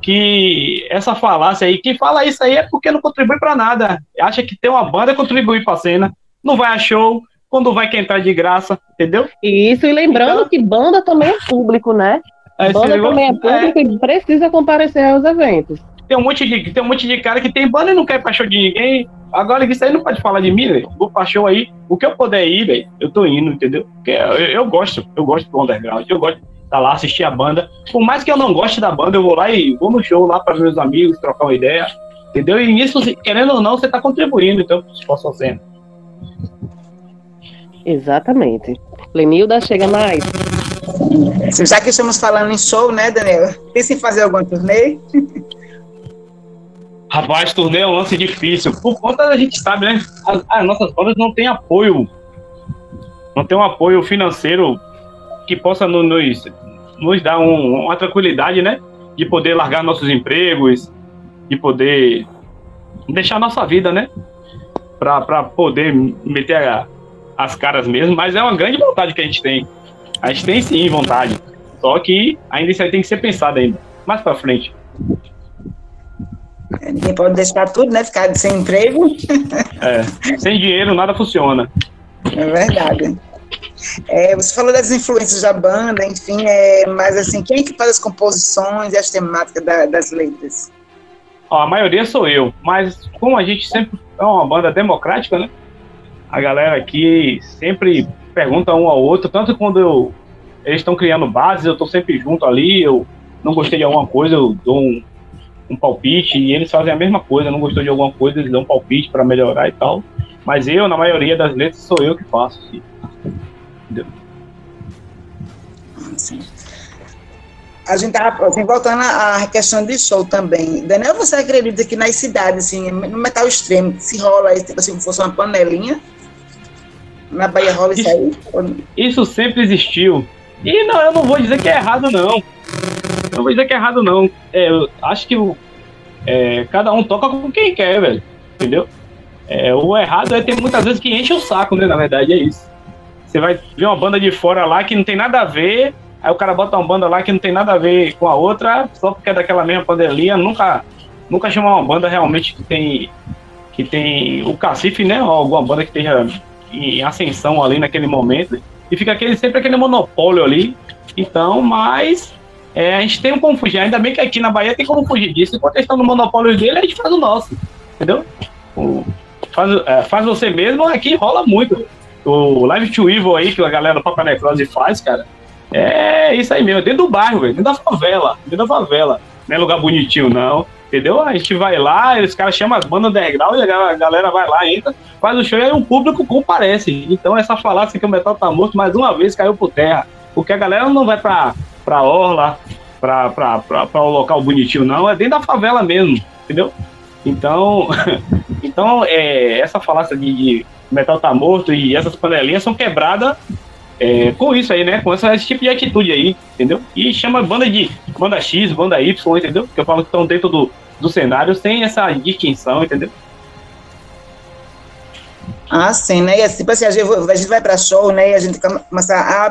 que essa falácia aí, quem fala isso aí é porque não contribui para nada. Acha que ter uma banda contribui para a cena, não vai a show, quando vai que entrar de graça, entendeu? Isso, e lembrando então, que banda também é público, né? É, banda também é público é, e precisa comparecer aos eventos. Tem um, monte de, tem um monte de cara que tem banda e não quer pra show de ninguém. Agora isso aí não pode falar de mim, velho. Vou pra show aí. O que eu puder ir, velho, eu tô indo, entendeu? Porque eu, eu gosto, eu gosto do underground, eu gosto tá lá, assistir a banda. Por mais que eu não goste da banda, eu vou lá e vou no show lá para meus amigos, trocar uma ideia. Entendeu? E nisso, querendo ou não, você tá contribuindo, então, posso fazendo. Exatamente. Lenilda, chega mais. Já que estamos falando em show, né, Daniel? Pensa em fazer algum turnê? Rapaz, turnê é um lance difícil. Por conta da gente sabe, né? As, as nossas bandas não têm apoio. Não tem um apoio financeiro que possa nos, nos dar um, uma tranquilidade, né? De poder largar nossos empregos, de poder deixar nossa vida, né? Para poder meter a, as caras mesmo, mas é uma grande vontade que a gente tem. A gente tem sim vontade. Só que ainda isso aí tem que ser pensado ainda. Mais para frente. Ninguém pode deixar tudo, né? Ficar sem emprego. É. Sem dinheiro nada funciona. É verdade. É, você falou das influências da banda, enfim, é, mas assim, quem é que faz as composições e as temáticas da, das letras? Ó, a maioria sou eu, mas como a gente sempre é uma banda democrática, né? A galera aqui sempre pergunta um ao outro, tanto quando eu, eles estão criando bases, eu estou sempre junto ali, eu não gostei de alguma coisa, eu dou um, um palpite, e eles fazem a mesma coisa, não gostou de alguma coisa, eles dão um palpite para melhorar e tal. Mas eu, na maioria das letras, sou eu que faço. Sim. Entendeu? Sim. A gente tava, assim, voltando à questão de show também. Daniel, você acredita que nas cidades, assim, no metal extremo, se rola tipo assim, fosse uma panelinha? Na Bahia rola isso, isso aí? Isso sempre existiu. E não, eu não vou dizer que é errado, não. Eu não vou dizer que é errado, não. É, eu acho que é, cada um toca com quem quer, velho. Entendeu? É, o errado é ter muitas vezes que enche o saco, né? Na verdade, é isso. Você vai ver uma banda de fora lá que não tem nada a ver, aí o cara bota uma banda lá que não tem nada a ver com a outra, só porque é daquela mesma pandemia, nunca, nunca chamou uma banda realmente que tem que tem o cacife, né? Ou alguma banda que esteja em ascensão ali naquele momento. E fica aquele, sempre aquele monopólio ali. Então, mas é, a gente tem como fugir. Ainda bem que aqui na Bahia tem como fugir disso. Enquanto eles estão no monopólio dele, a gente faz o nosso. Entendeu? O, faz, é, faz você mesmo, aqui rola muito. O Live to Evil aí, que a galera do Papa Necrose faz, cara. É isso aí mesmo, dentro do bairro, velho, dentro da favela, dentro da favela. Não é lugar bonitinho, não. Entendeu? A gente vai lá, os caras chamam as bandas underground, e a galera vai lá, entra, faz o show e aí o público comparece. Então essa falácia que o metal tá morto, mais uma vez caiu por terra. Porque a galera não vai pra, pra orla, pra, pra, pra, pra o local bonitinho, não. É dentro da favela mesmo, entendeu? Então, então é, essa falácia de, de metal tá morto e essas panelinhas são quebradas é, com isso aí, né? Com esse tipo de atitude aí, entendeu? E chama banda de banda X, banda Y, entendeu? Que eu falo que estão dentro do, do cenário sem essa distinção, entendeu? Ah, sim, né? E assim, assim, a gente, a gente vai para show, né? E a gente começa a,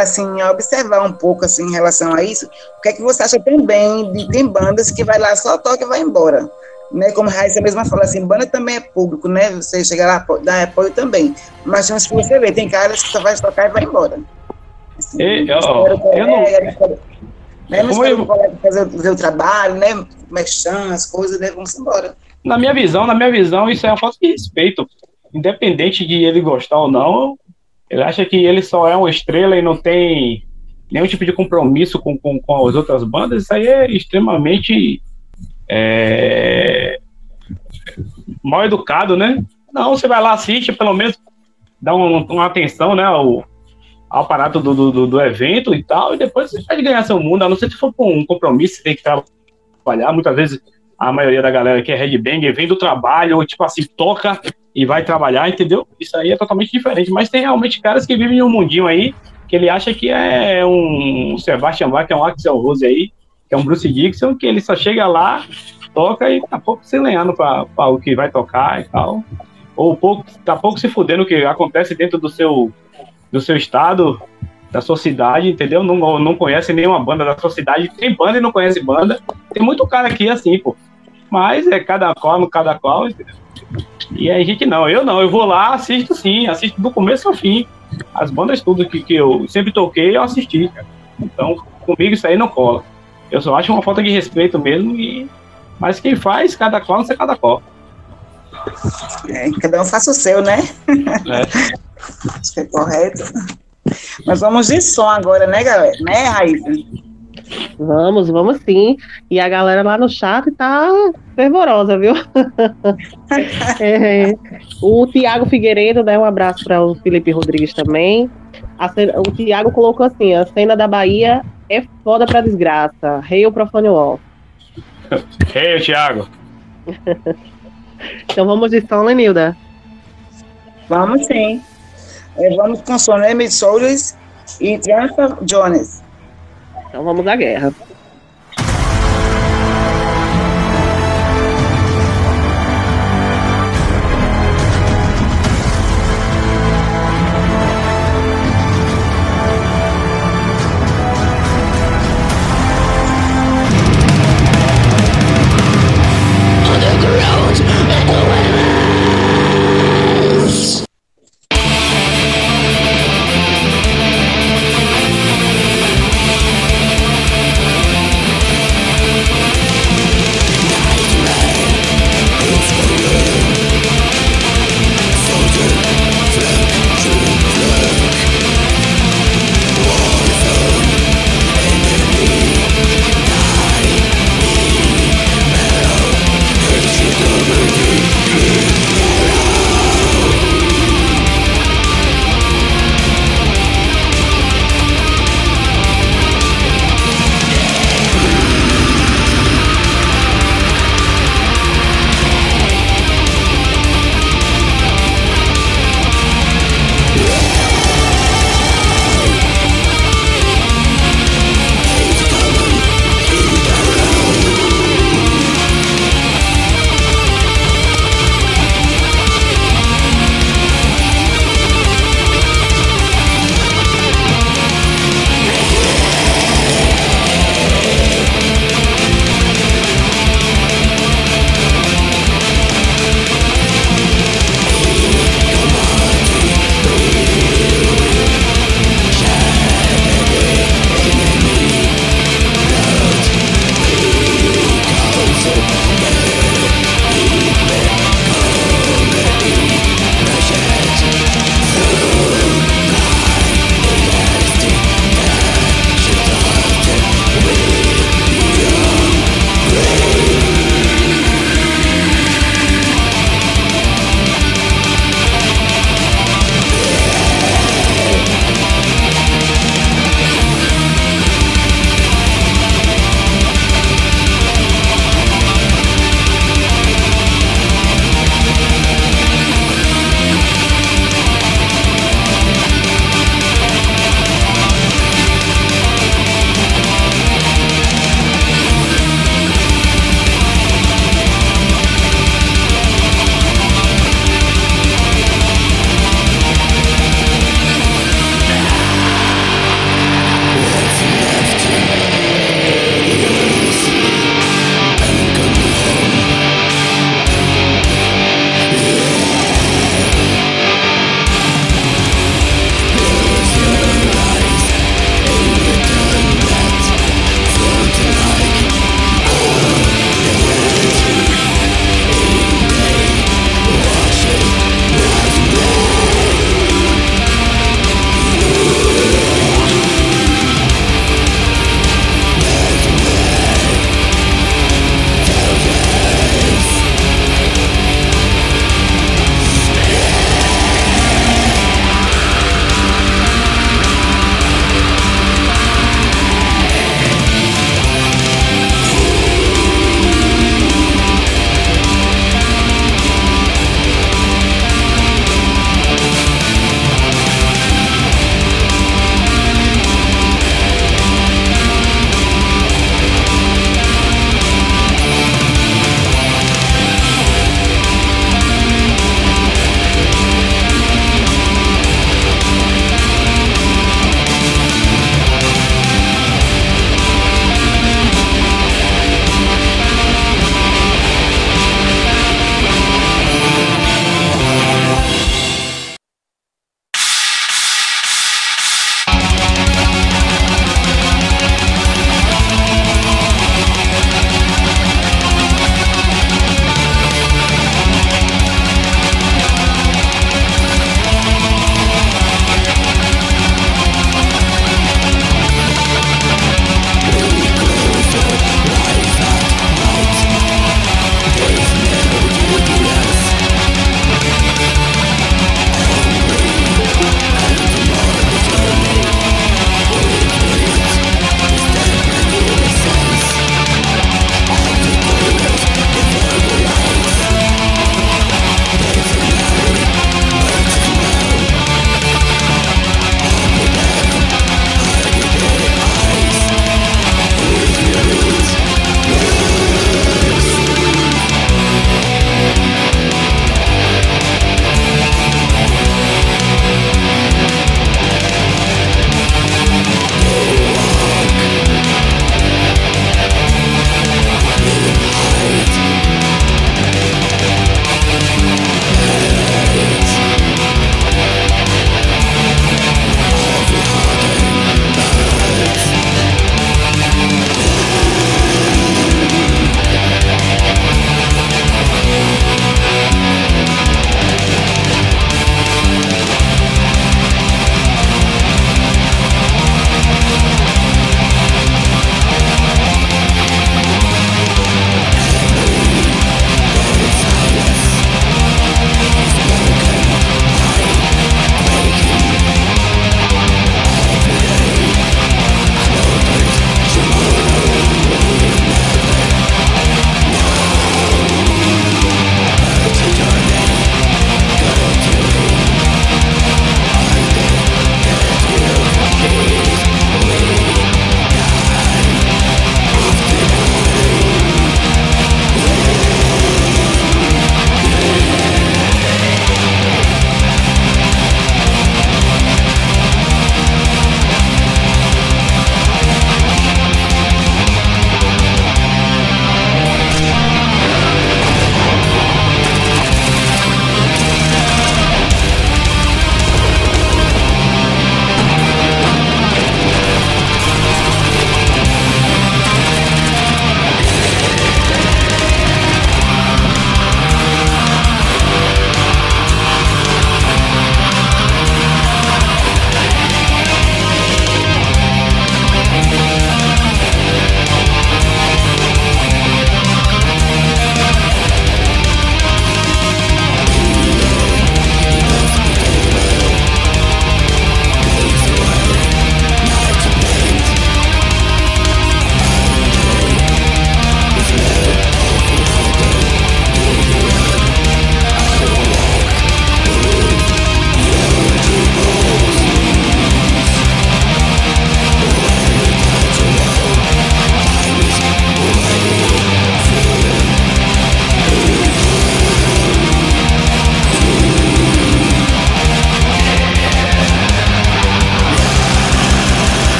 assim, a observar um pouco assim, em relação a isso. O que é que você acha também de tem bandas que vai lá, só toca e vai embora? Né, como a Raíssa mesma fala assim, banda também é público, né? Você chega lá, dá apoio também. Mas tem que você vê, tem caras que só vai tocar e vai embora. Assim, e, eu, eu não... Né, não eu... fazer, fazer o trabalho, né? Mexendo as coisas, né? Vamos embora. Na minha visão, na minha visão, isso é uma falta de respeito. Independente de ele gostar ou não, ele acha que ele só é uma estrela e não tem nenhum tipo de compromisso com, com, com as outras bandas, isso aí é extremamente é, mal educado, né? Não, você vai lá, assiste, pelo menos dá um, uma atenção, né, ao, ao aparato do, do, do, evento e tal, e depois você pode ganhar seu mundo, a não ser se for com um compromisso, você tem que trabalhar. Muitas vezes a maioria da galera que é headbanger vem do trabalho, ou tipo assim, toca e vai trabalhar, entendeu? Isso aí é totalmente diferente. Mas tem realmente caras que vivem em um mundinho aí, que ele acha que é um Sebastian Bach, é um Axel Rose aí, que é um Bruce Dixon, que ele só chega lá, toca e tá pouco se lenhando para o que vai tocar e tal. Ou pouco, tá pouco se fudendo o que acontece dentro do seu, do seu estado, da sua cidade, entendeu? Não, não conhece nenhuma banda da sua cidade. Tem banda e não conhece banda. Tem muito cara aqui assim, pô. Mas é cada qual, cada qual, entendeu? E a gente não, eu não, eu vou lá, assisto sim, assisto do começo ao fim. As bandas tudo que, que eu sempre toquei, eu assisti. Então, comigo isso aí não cola. Eu só acho uma falta de respeito mesmo, e... mas quem faz, cada qual, não sei cada qual. É, cada um faça o seu, né? É. acho que é correto. Mas vamos de som agora, né, galera? Né, Raíssa? Vamos, vamos sim. E a galera lá no chat tá fervorosa, viu? é, o Tiago Figueiredo, né? Um abraço para o Felipe Rodrigues também. O Tiago colocou assim: a cena da Bahia é foda pra desgraça. Rei ou profane wall. Rei, Thiago. então vamos de som, Lenilda. Vamos sim. É, vamos com Soneme Soldiers e Triumph Jones. Então vamos à guerra.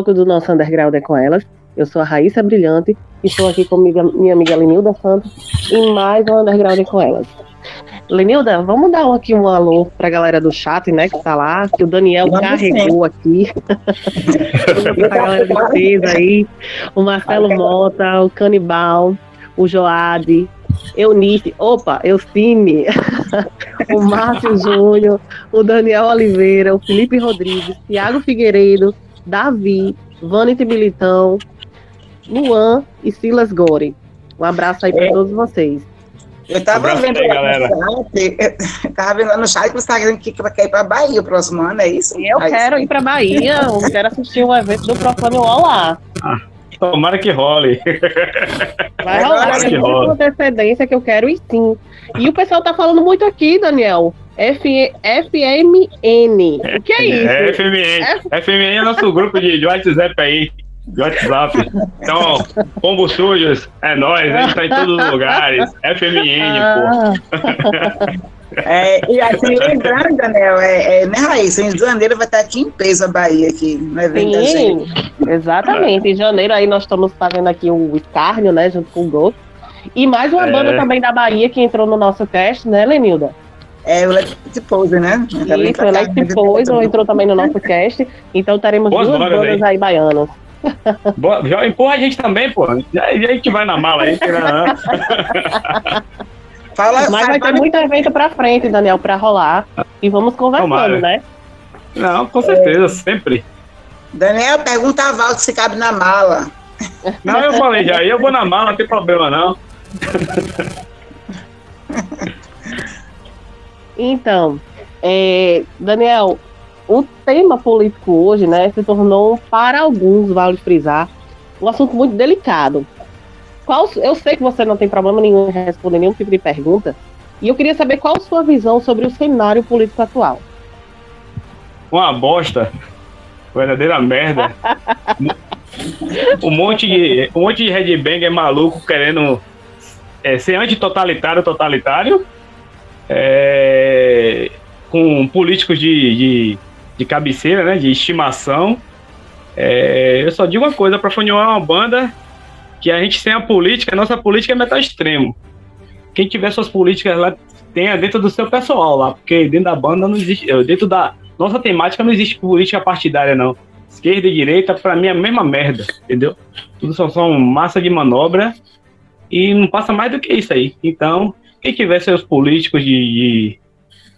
Bloco do nosso Underground é com elas. Eu sou a Raíssa Brilhante e estou aqui com minha amiga Lenilda Santos em mais um Underground é com elas. Lenilda, vamos dar aqui um alô para a galera do chat, né, que tá lá, que o Daniel vamos carregou sim. aqui. a galera de vocês aí, o Marcelo Mota, o Canibal, o Joade, Eunice, opa, Eucine, o Márcio Júnior, o Daniel Oliveira, o Felipe Rodrigues, Thiago Figueiredo, Davi, Vanity Militão, Luan e Silas Gore. Um abraço aí para é. todos vocês. Eu tava vendo aí, galera. Chat, eu tava vendo lá no chat que você tá dizendo que quer ir pra Bahia o próximo ano, é isso? Eu é quero isso. ir pra Bahia, eu quero assistir um evento do Proclame UOL lá. Ah, tomara que role. Vai rolar, que com antecedência que eu quero ir sim. E o pessoal tá falando muito aqui, Daniel. F FMN. O que é isso? É FMN. F FMN é nosso grupo de WhatsApp aí. WhatsApp. Então, Pombo Sujos, é nóis, a gente tá em todos os lugares. FMN, ah. pô. É, e assim, lembrando, Daniel, é, é, né, Raíssa? Em janeiro vai estar aqui em peso a Bahia, aqui, no evento Sim, exatamente. Em janeiro aí nós estamos fazendo aqui o escárnio, né, junto com o Gol. E mais uma é. banda também da Bahia que entrou no nosso teste, né, Lenilda? É, o Lex Pose, né? Isso, o Lex Pose entrou também no nosso cast. Então teremos Boas duas bandas aí, aí baianas. Boa, já empurra a gente também, pô. E a gente vai na mala aí. Fala, Mas vai ter muito evento pra frente, Daniel, pra rolar. E vamos conversando, Tomara. né? Não, com certeza, é. sempre. Daniel, pergunta a Val se cabe na mala. Não, eu falei já, eu vou na mala, não tem problema não. Então, é, Daniel, o tema político hoje, né, se tornou, para alguns, vale frisar, um assunto muito delicado. Qual, eu sei que você não tem problema nenhum em responder nenhum tipo de pergunta, e eu queria saber qual a sua visão sobre o cenário político atual. Uma bosta. Verdadeira merda. um monte de um monte de headbanger é maluco querendo é, ser antitotalitário totalitário é, com políticos de, de de cabeceira, né? De estimação. É, eu só digo uma coisa, para Funil é uma banda que a gente tem a política, a nossa política é metal extremo. Quem tiver suas políticas lá, tenha dentro do seu pessoal lá, porque dentro da banda não existe, eh, dentro da nossa temática não existe política partidária não. Esquerda e direita, para mim é a mesma merda, entendeu? Tudo só são massa de manobra e não passa mais do que isso aí. Então, quem tiver seus políticos de, de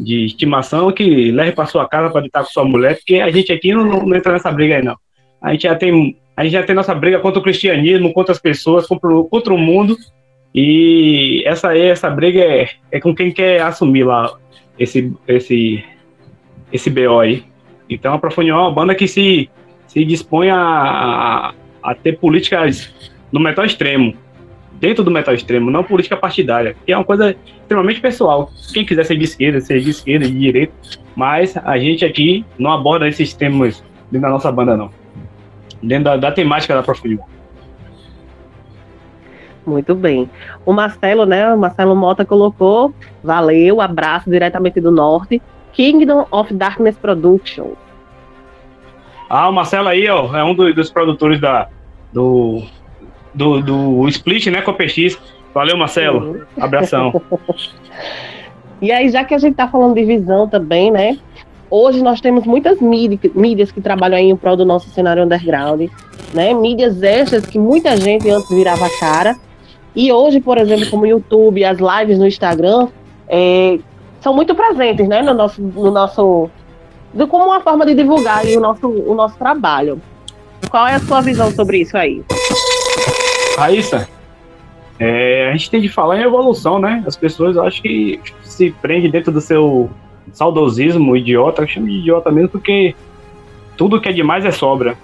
de estimação que leve para sua casa para estar com sua mulher, porque a gente aqui não, não, entra nessa briga aí, não. A gente já tem, a gente já tem nossa briga contra o cristianismo, contra as pessoas, contra, contra o mundo, e essa aí, essa briga é, é com quem quer assumir lá esse, esse, esse BO aí. Então a Profunião é uma banda que se, se dispõe a, a, a ter políticas no metal extremo dentro do metal extremo, não política partidária, que é uma coisa extremamente pessoal. Quem quiser ser de esquerda, ser de esquerda, de direita, mas a gente aqui não aborda esses temas dentro da nossa banda, não. Dentro da, da temática da Profundidade. Muito bem. O Marcelo, né? O Marcelo Mota colocou, valeu, abraço diretamente do norte. Kingdom of Darkness Productions. Ah, o Marcelo aí, ó, é um do, dos produtores da, do do, do split, né, com a PX. Valeu, Marcelo. Uhum. Abração. e aí, já que a gente tá falando de visão também, né? Hoje nós temos muitas mídias, que trabalham aí em prol do nosso cenário underground, né? Mídias extras que muita gente antes virava cara. E hoje, por exemplo, como o YouTube, as lives no Instagram, é, são muito presentes, né? No nosso, no nosso, do, como uma forma de divulgar o nosso, o nosso trabalho. Qual é a sua visão sobre isso aí? Raíssa, é, a gente tem de falar em evolução, né? As pessoas acho que se prendem dentro do seu saudosismo idiota, eu chamo de idiota mesmo porque tudo que é demais é sobra.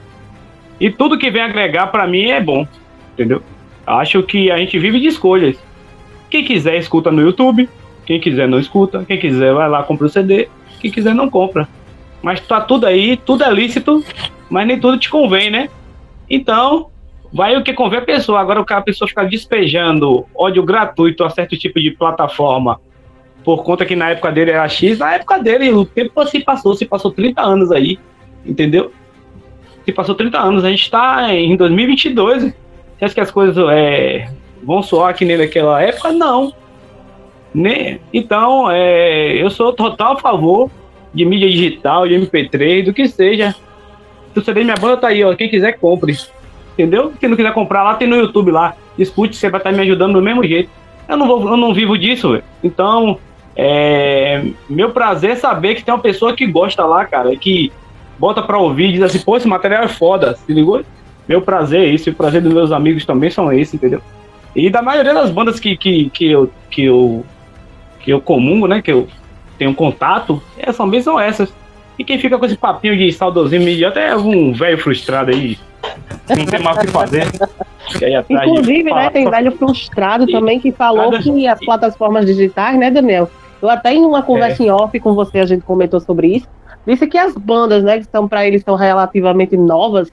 E tudo que vem agregar para mim é bom, entendeu? Acho que a gente vive de escolhas. Quem quiser escuta no YouTube, quem quiser não escuta, quem quiser vai lá compra o CD, quem quiser não compra. Mas tá tudo aí, tudo é lícito, mas nem tudo te convém, né? Então, vai o que convém a pessoa. Agora, a pessoa ficar despejando ódio gratuito a certo tipo de plataforma, por conta que na época dele era X, na época dele o tempo se passou, se passou 30 anos aí, entendeu? Se passou 30 anos, a gente está em 2022. Você acha que as coisas é, vão soar que nem naquela época? Não. Né? Então, é, eu sou total a favor de mídia digital, de MP3, do que seja. Se o CD minha banda tá aí, ó. Quem quiser, compre. Entendeu? Quem não quiser comprar lá, tem no YouTube lá. Escute, você vai estar me ajudando do mesmo jeito. Eu não, vou, eu não vivo disso, véio. Então, é, meu prazer é saber que tem uma pessoa que gosta lá, cara, que bota pra ouvir e diz assim, pô, esse material é foda, se ligou? Meu prazer é esse, o prazer dos meus amigos também são esse, entendeu? E da maioria das bandas que, que, que, eu, que, eu, que eu comungo, né, que eu tenho contato, é, também são essas. E quem fica com esse papinho de saudosismo até é um velho frustrado aí, não tem mais o que fazer. Inclusive, né, tem velho frustrado e também que falou cada... que as plataformas digitais, né, Daniel? Eu até em uma conversa é. em off com você, a gente comentou sobre isso, disse que as bandas, né, que estão para eles são relativamente novas,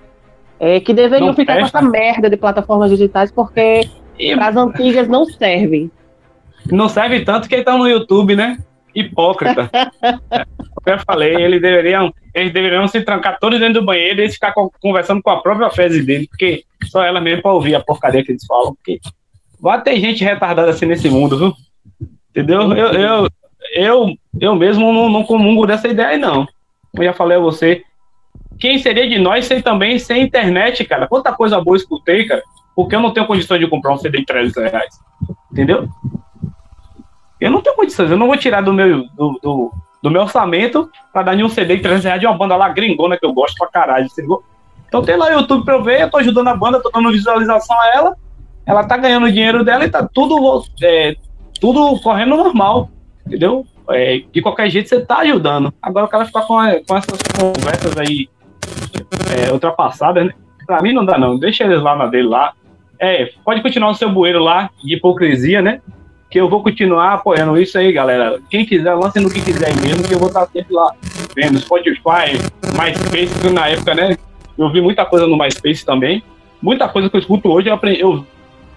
é, que deveriam não ficar com essa merda de plataformas digitais, porque e... as antigas não servem. Não serve tanto que estão no YouTube, né? Hipócrita. Como eu falei, eles deveriam, eles deveriam se trancar todos dentro do banheiro e ficar conversando com a própria fezes dele, porque só ela mesmo para ouvir a porcaria que eles falam. Porque vai ter gente retardada assim nesse mundo, viu? Entendeu? Eu, eu, eu, eu mesmo não, não comungo dessa ideia, não. Eu já falei a você, quem seria de nós sem também sem internet, cara? Quanta coisa boa eu escutei, cara, porque eu não tenho condições de comprar um CD de 300 reais. Entendeu? Eu não tenho condições, eu não vou tirar do meu, do, do, do meu orçamento para dar nenhum CD de 300 reais de uma banda lá gringona que eu gosto pra caralho. Então tem lá o YouTube pra eu ver, eu tô ajudando a banda, tô dando visualização a ela, ela tá ganhando dinheiro dela e tá tudo é, tudo correndo normal, entendeu? É, de qualquer jeito você tá ajudando. Agora o cara ficar com, com essas conversas aí é, ultrapassadas, né? Pra mim não dá não, deixa eles lá na dele lá. É, pode continuar o seu bueiro lá de hipocrisia, né? Que eu vou continuar apoiando isso aí, galera. Quem quiser, lance no que quiser mesmo, que eu vou estar sempre lá vendo Spotify, MySpace, na época, né? Eu vi muita coisa no MySpace também. Muita coisa que eu escuto hoje, eu, aprendi, eu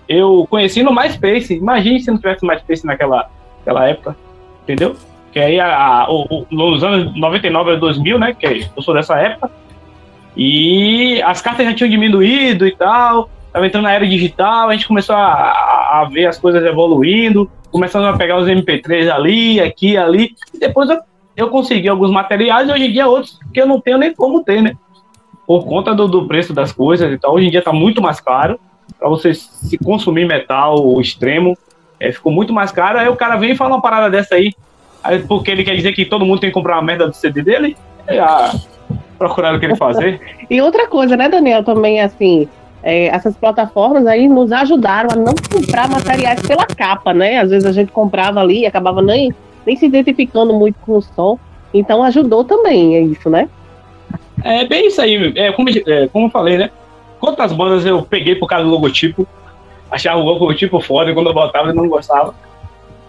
eu conheci no MySpace. Imagine se não tivesse MySpace naquela, naquela época, entendeu? Que aí, a, a, o, nos anos 99 a 2000, né? Que eu sou dessa época. E as cartas já tinham diminuído e tal. Tava entrando na era digital, a gente começou a, a ver as coisas evoluindo, começando a pegar os MP3 ali, aqui, ali. E depois eu, eu consegui alguns materiais e hoje em dia outros que eu não tenho nem como ter, né? Por conta do, do preço das coisas e tal. Hoje em dia tá muito mais caro para você se consumir metal extremo, é, ficou muito mais caro. Aí o cara vem e fala uma parada dessa aí, aí porque ele quer dizer que todo mundo tem que comprar uma merda do CD dele, já procuraram o que ele fazer. e outra coisa, né, Daniel, também assim, é, essas plataformas aí nos ajudaram a não comprar materiais pela capa, né? Às vezes a gente comprava ali e acabava nem, nem se identificando muito com o som. Então ajudou também, é isso, né? É bem isso aí, é, como, é, como eu falei, né? Quantas bandas eu peguei por causa do logotipo? Achava o logotipo foda e quando eu botava eu não gostava.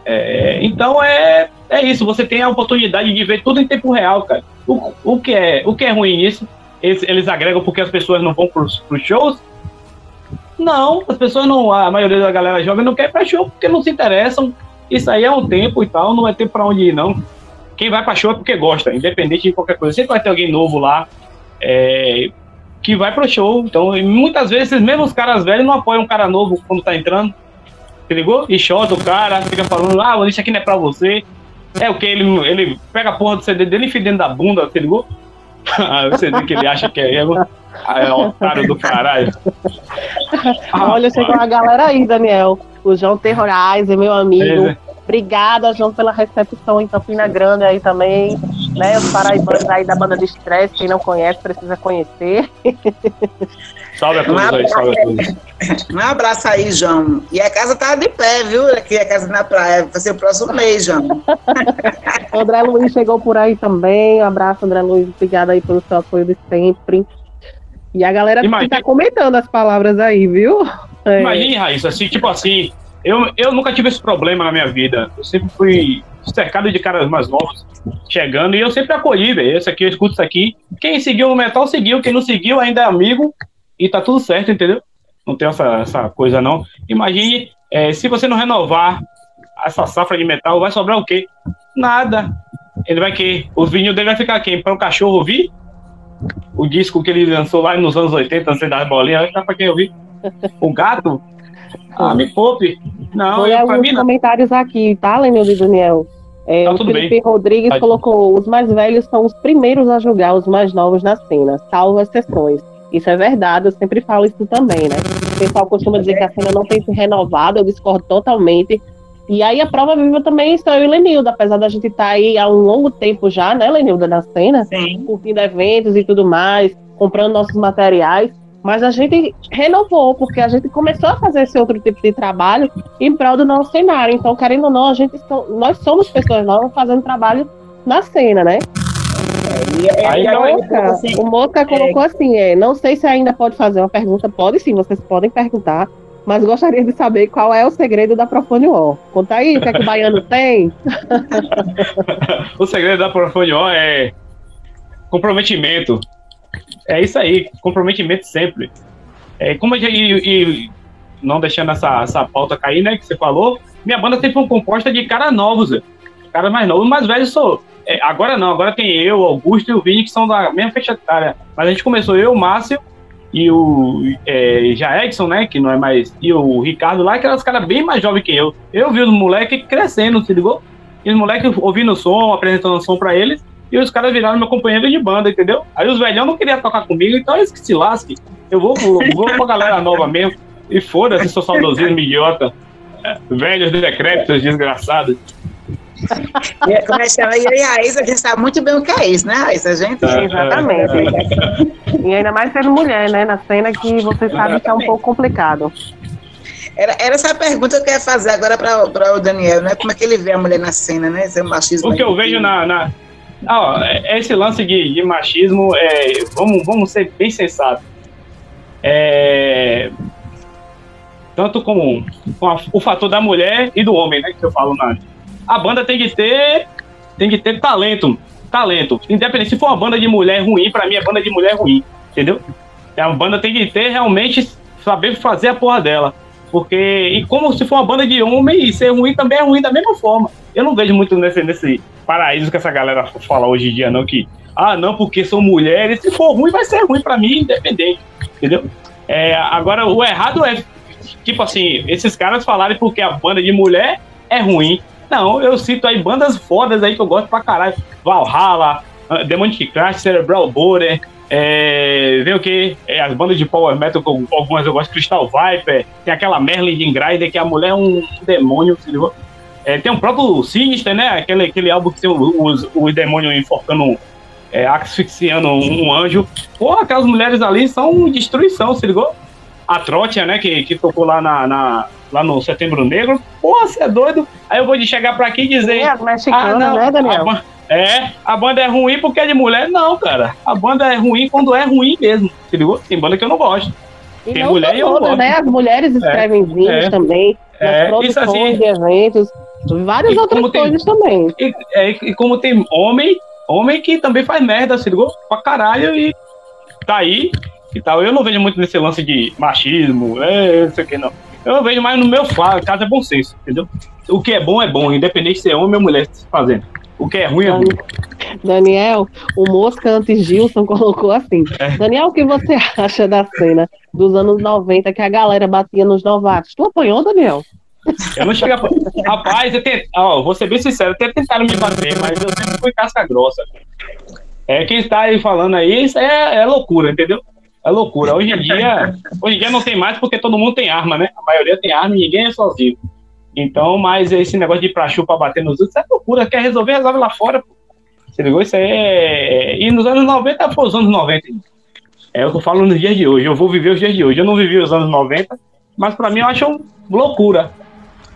É, então é, é isso, você tem a oportunidade de ver tudo em tempo real, cara. O, o, que, é, o que é ruim nisso? Eles, eles agregam porque as pessoas não vão pros, pros shows? Não, as pessoas não. A maioria da galera jovem não quer ir pra show porque não se interessam. Isso aí é um tempo e tal, não vai ter pra onde ir, não. Quem vai pra show é porque gosta, independente de qualquer coisa. Sempre vai ter alguém novo lá. É, que vai pro show. Então, muitas vezes, esses mesmos caras velhos não apoiam um cara novo quando tá entrando. Se ligou? E chota o cara, fica falando, ah, isso aqui não é pra você. É o que? Ele, ele pega a porra do CD dele e enfia dentro da bunda, se ligou? o CD que ele acha que é. Ah, é otário do caralho. Olha, chegou a galera aí, Daniel. O João Terrorizer, meu amigo. Obrigada, João, pela recepção em Campina Grande aí também. Né, os paraibanos aí da banda de estresse, quem não conhece, precisa conhecer. Salve a todos um aí, salve a todos. Um abraço aí, João. E a casa tá de pé, viu? Aqui a casa na praia. Vai ser o próximo mês, João. André Luiz chegou por aí também. Um abraço, André Luiz. Obrigada aí pelo seu apoio de sempre. E a galera Imagine... tá comentando as palavras aí, viu? É. Imagine, Raíssa, assim, tipo assim, eu, eu nunca tive esse problema na minha vida. Eu sempre fui cercado de caras mais novos chegando e eu sempre acolhi, velho. Esse aqui, eu escuto isso aqui. Quem seguiu o metal, seguiu. Quem não seguiu, ainda é amigo e tá tudo certo, entendeu? Não tem essa, essa coisa, não. Imagine, é, se você não renovar essa safra de metal, vai sobrar o quê? Nada. Ele vai que Os vinhos dele vai ficar quem? Para um cachorro ouvir? O disco que ele lançou lá nos anos 80, Antes das Bolinhas, dá pra quem ouvir. O gato? Ah, me poupe. Não, ler eu, pra mim comentários aqui, tá, Lenildo Daniel? É, Tá o Felipe bem. Rodrigues Pode. colocou: os mais velhos são os primeiros a julgar os mais novos na cena, salvo exceções. Isso é verdade, eu sempre falo isso também, né? O pessoal costuma dizer que a cena não tem se renovado, eu discordo totalmente. E aí a prova viva também sou eu e Lenilda, apesar da gente estar aí há um longo tempo já, né, Lenilda, na cena, Sim. curtindo eventos e tudo mais, comprando nossos materiais. Mas a gente renovou, porque a gente começou a fazer esse outro tipo de trabalho em prol do nosso cenário. Então, querendo ou não, a gente so- nós somos pessoas novas fazendo trabalho na cena, né? E, Aí e O agora, Mosca, assim, o Mosca colocou assim, é, não sei se ainda pode fazer uma pergunta, pode sim, vocês podem perguntar, mas gostaria de saber qual é o segredo da Profoniol. Conta aí, o que é que o Baiano tem? O segredo da Profoniol é comprometimento. É isso aí, comprometimento sempre. É, como a gente, e, e não deixando essa, essa pauta cair, né, que você falou, minha banda sempre foi composta de caras novos, caras mais novos, mais velhos sou. É, agora não, agora tem eu, Augusto e o Vini, que são da mesma faixa etária. Mas a gente começou eu, Márcio e o é, já Edson, né, que não é mais, e o Ricardo lá, que eram os caras bem mais jovens que eu. Eu vi os moleques crescendo, se ligou? E os moleques ouvindo o som, apresentando o som pra eles, e os caras viraram meu companheiro de banda, entendeu? Aí os velhão não queriam tocar comigo, então eles que se lasquem. Eu vou, vou, vou pra galera nova mesmo. E foda-se, seu saudosismo idiota. É, Velhos decrépitos, desgraçados. E- é chama? E aí, a Raíssa, a gente sabe muito bem o que é isso, né, Raíssa? A gente. É, Exatamente. E ainda mais sendo mulher, né, na cena que você sabe que é um pouco complicado. Era, era essa a pergunta que eu ia fazer agora para o Daniel, né? Como é que ele vê a mulher na cena, né? Esse machismo. O que eu vejo na. na ah, ó, é- esse lance de, de machismo, é, vamos, vamos ser bem sensatos. É, tanto com, com a- o fator da mulher e do homem, né? Que eu falo na. A banda tem que ter. Tem que ter talento. Talento. Independente, se for uma banda de mulher ruim, pra mim é banda de mulher ruim. Entendeu? A banda tem que ter realmente saber fazer a porra dela. Porque, e como se for uma banda de homem, e ser ruim também é ruim da mesma forma. Eu não vejo muito nesse, nesse paraíso que essa galera fala hoje em dia, não, que, ah, não, porque são mulheres, se for ruim, vai ser ruim pra mim, independente, entendeu? É, agora, o errado é, tipo assim, esses caras falarem porque a banda de mulher é ruim. Não, eu cito aí bandas fodas aí que eu gosto pra caralho. Valhalla, ah, Demonic Crash, Cerebral Border, é, o que? É, as bandas de power metal, algumas eu gosto, Crystal Viper, tem aquela Merlin de Ingrider, que a mulher é um demônio? É, tem o próprio Sinister, né? Aquele, aquele álbum que tem os, os demônios enforcando, é, asfixiando um, um anjo. Pô, aquelas mulheres ali são destruição, se ligou? A Trótia, né? Que, que tocou lá, na, na- lá no Setembro Negro. Pô, você é doido? Aí eu vou de chegar pra aqui e dizer. É, as mexicanas, não, né, a Daniel? ba- é, a banda é ruim porque é de mulher. Não, cara. A banda é ruim quando é ruim mesmo. Se ligou? Tem banda que eu não gosto. E Tem não mulher e eu todas, gosto. né? As mulheres escrevem vinhos é. também, É, isso assim- de eventos, várias outras tem- coisas também. E, é, e como tem homem, homem que também faz merda, se ligou? Pra caralho e tá aí e tal. Eu não vejo muito nesse lance de machismo, é, não sei o que não. Eu vejo mais no meu caso é bom senso, entendeu? O que é bom é bom, independente se é homem ou mulher fazendo. O que é ruim é ruim. Daniel, o Mosca antes Gilson colocou assim: É. Daniel, o que você acha da cena dos anos 90 que a galera batia nos novatos? Tu apanhou, Daniel? Eu não cheguei a... Rapaz, eu tent... ó, vou ser bem sincero, até tentaram me bater, mas eu sempre fui casca grossa. É, quem está aí falando aí, isso é, é loucura, entendeu? É loucura. Hoje em dia, hoje em dia não tem mais porque todo mundo tem arma, né? A maioria tem arma e ninguém é sozinho. Então, mas esse negócio de ir pra chupa bater nos outros é loucura. Quer resolver, resolve lá fora. Pô. Você ligou? Isso aí é. E nos anos 90 foi os anos 90. É o que eu falo nos dias de hoje. Eu vou viver os dias de hoje. Eu não vivi os anos 90, mas pra mim eu acho loucura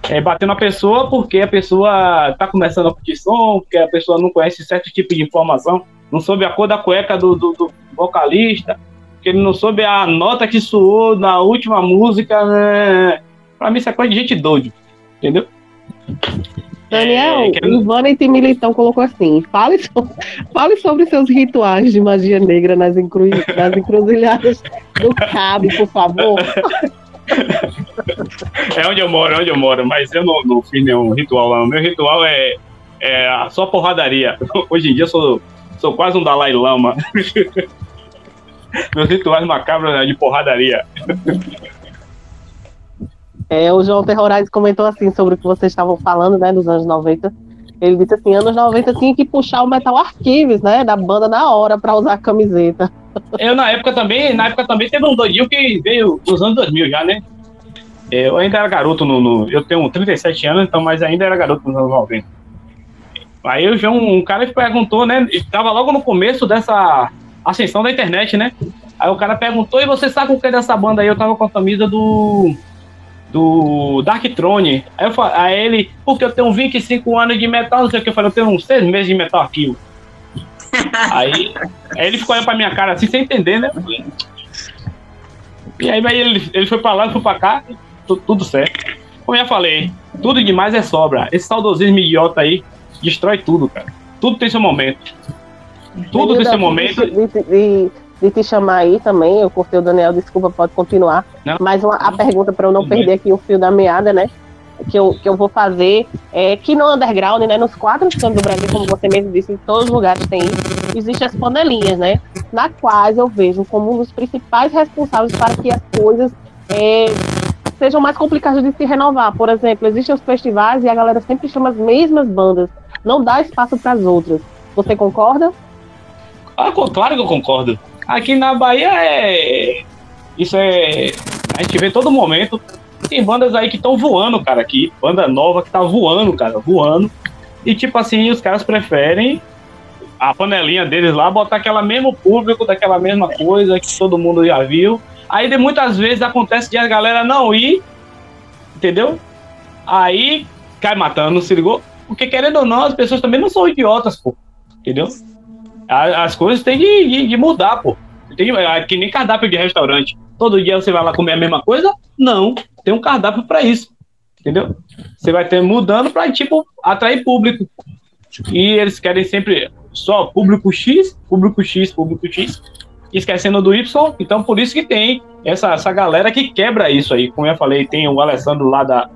é, bater na pessoa porque a pessoa tá começando a curtir som, porque a pessoa não conhece certo tipo de informação, não soube a cor da cueca do, do, do vocalista, que ele não soube a nota que soou na última música. Né? Pra mim isso é coisa de gente doido, entendeu? Daniel, É, quero- o Vanity Militão colocou assim: fale, so- fale sobre seus rituais de magia negra nas, encru... nas encruzilhadas do Cabo, por favor. É onde eu moro, é onde eu moro, mas eu não, não fiz nenhum ritual lá. O meu ritual é, é só porradaria. Hoje em dia eu sou, sou quase um Dalai Lama. Meus rituais macabros de porradaria. É, o João Terrorais comentou assim sobre o que vocês estavam falando, né, dos anos 90. Ele disse assim, anos 90 tinha que puxar o Metal Archives, né, da banda na hora para usar a camiseta. Eu na época também, na época também teve um doidinho que veio nos anos 2000 já, né? É, eu ainda era garoto no, no, eu tenho 37 anos, então mas ainda era garoto nos anos 90. Aí eu vi um, um cara que perguntou, né, estava logo no começo dessa ascensão da internet, né? Aí o cara perguntou, e você sabe o que é dessa banda aí? Eu tava com a camisa do do Dark Throne. Aí, eu falei, aí ele, porque eu tenho 25 anos de metal, não sei o que, eu falei, eu tenho uns 6 meses de metal aqui. aí, aí ele ficou olhando pra minha cara assim, sem entender, né? E aí, aí ele, ele foi pra lá, foi pra cá, tudo, tudo certo. Como eu já falei, tudo demais é sobra. Esse saudosismo idiota aí destrói tudo, cara. Tudo tem seu momento. Tudo tem seu momento. De, de, de, de te chamar aí também. Eu cortei o Daniel, desculpa, pode continuar. Não. Mas uma, a pergunta para eu não perder aqui o fio da meada, né? Que eu, que eu vou fazer é que no underground, né, nos quatro cantos do Brasil, como você mesmo disse, em todos os lugares tem isso, existem as panelinhas, né? Na quais eu vejo como um dos principais responsáveis para que as coisas é, sejam mais complicadas de se renovar. Por exemplo, existem os festivais e a galera sempre chama as mesmas bandas, não dá espaço para as outras. Você concorda? Ah, claro que eu concordo. Aqui na Bahia é. Isso é. A gente vê todo momento. Tem bandas aí que estão voando, cara, aqui. Banda nova que tá voando, cara, voando. E tipo assim, os caras preferem a panelinha deles lá, botar aquela mesmo público, daquela mesma coisa que todo mundo já viu. Aí de muitas vezes acontece de a galera não ir, entendeu? Aí cai matando, se ligou? Porque querendo ou não, as pessoas também não são idiotas, pô. Entendeu? As coisas têm de, de, de mudar, pô. Tem, é, que nem cardápio de restaurante. Todo dia você vai lá comer a mesma coisa? Não. Tem um cardápio para isso. Entendeu? Você vai ter mudando para tipo atrair público. E eles querem sempre só público X, público X, público X, esquecendo do Y. Então por isso que tem essa, essa galera que quebra isso aí. Como eu falei, tem o Alessandro lá da,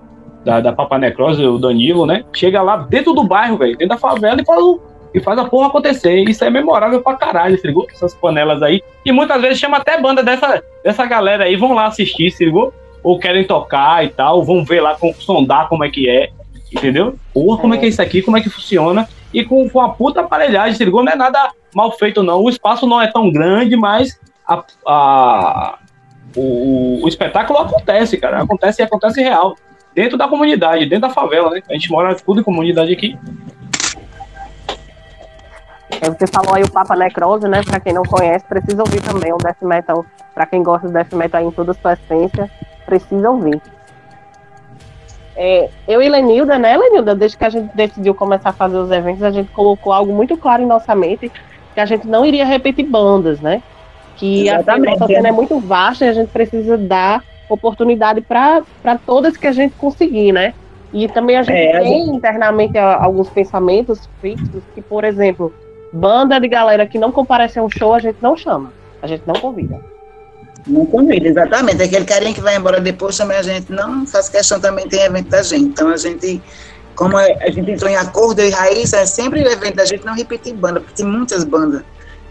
da, da Papa Necrose, o Danilo, né? Chega lá dentro do bairro, velho, dentro da favela e fala e faz a porra acontecer. Isso é memorável pra caralho, se ligou? Essas panelas aí. E muitas vezes chama até banda dessa, dessa galera aí, vão lá assistir, se ligou? Ou querem tocar e tal, vão ver lá, com, sondar como é que é, entendeu? Porra, como é que é isso aqui, como é que funciona. E com, com a puta aparelhagem, se ligou? Não é nada mal feito, não. O espaço não é tão grande, mas a, a o, o espetáculo acontece, cara. Acontece e acontece real. Dentro da comunidade, dentro da favela, né? A gente mora tudo em comunidade aqui. É, você falou aí o Papa Necrose, né? Pra quem não conhece, precisa ouvir também o Death Metal. Pra quem gosta do Death Metal em toda a sua essência, precisa ouvir. É, eu e Lenilda, né, Lenilda, desde que a gente decidiu começar a fazer os eventos, a gente colocou algo muito claro em nossa mente, que a gente não iria repetir bandas, né? Que a nossa cena é muito vasta e a gente precisa dar oportunidade para todas que a gente conseguir, né? E também a gente é, tem a gente... internamente alguns pensamentos fixos que, por exemplo, Banda de galera que não comparece a um show, a gente não chama. A gente não convida. Não convida, exatamente. Aquele carinha que vai embora depois também a gente não faz questão, também tem evento da gente. Então a gente, como a gente entrou em acordo e raiz, é sempre o evento da gente não repetir banda, porque tem muitas bandas.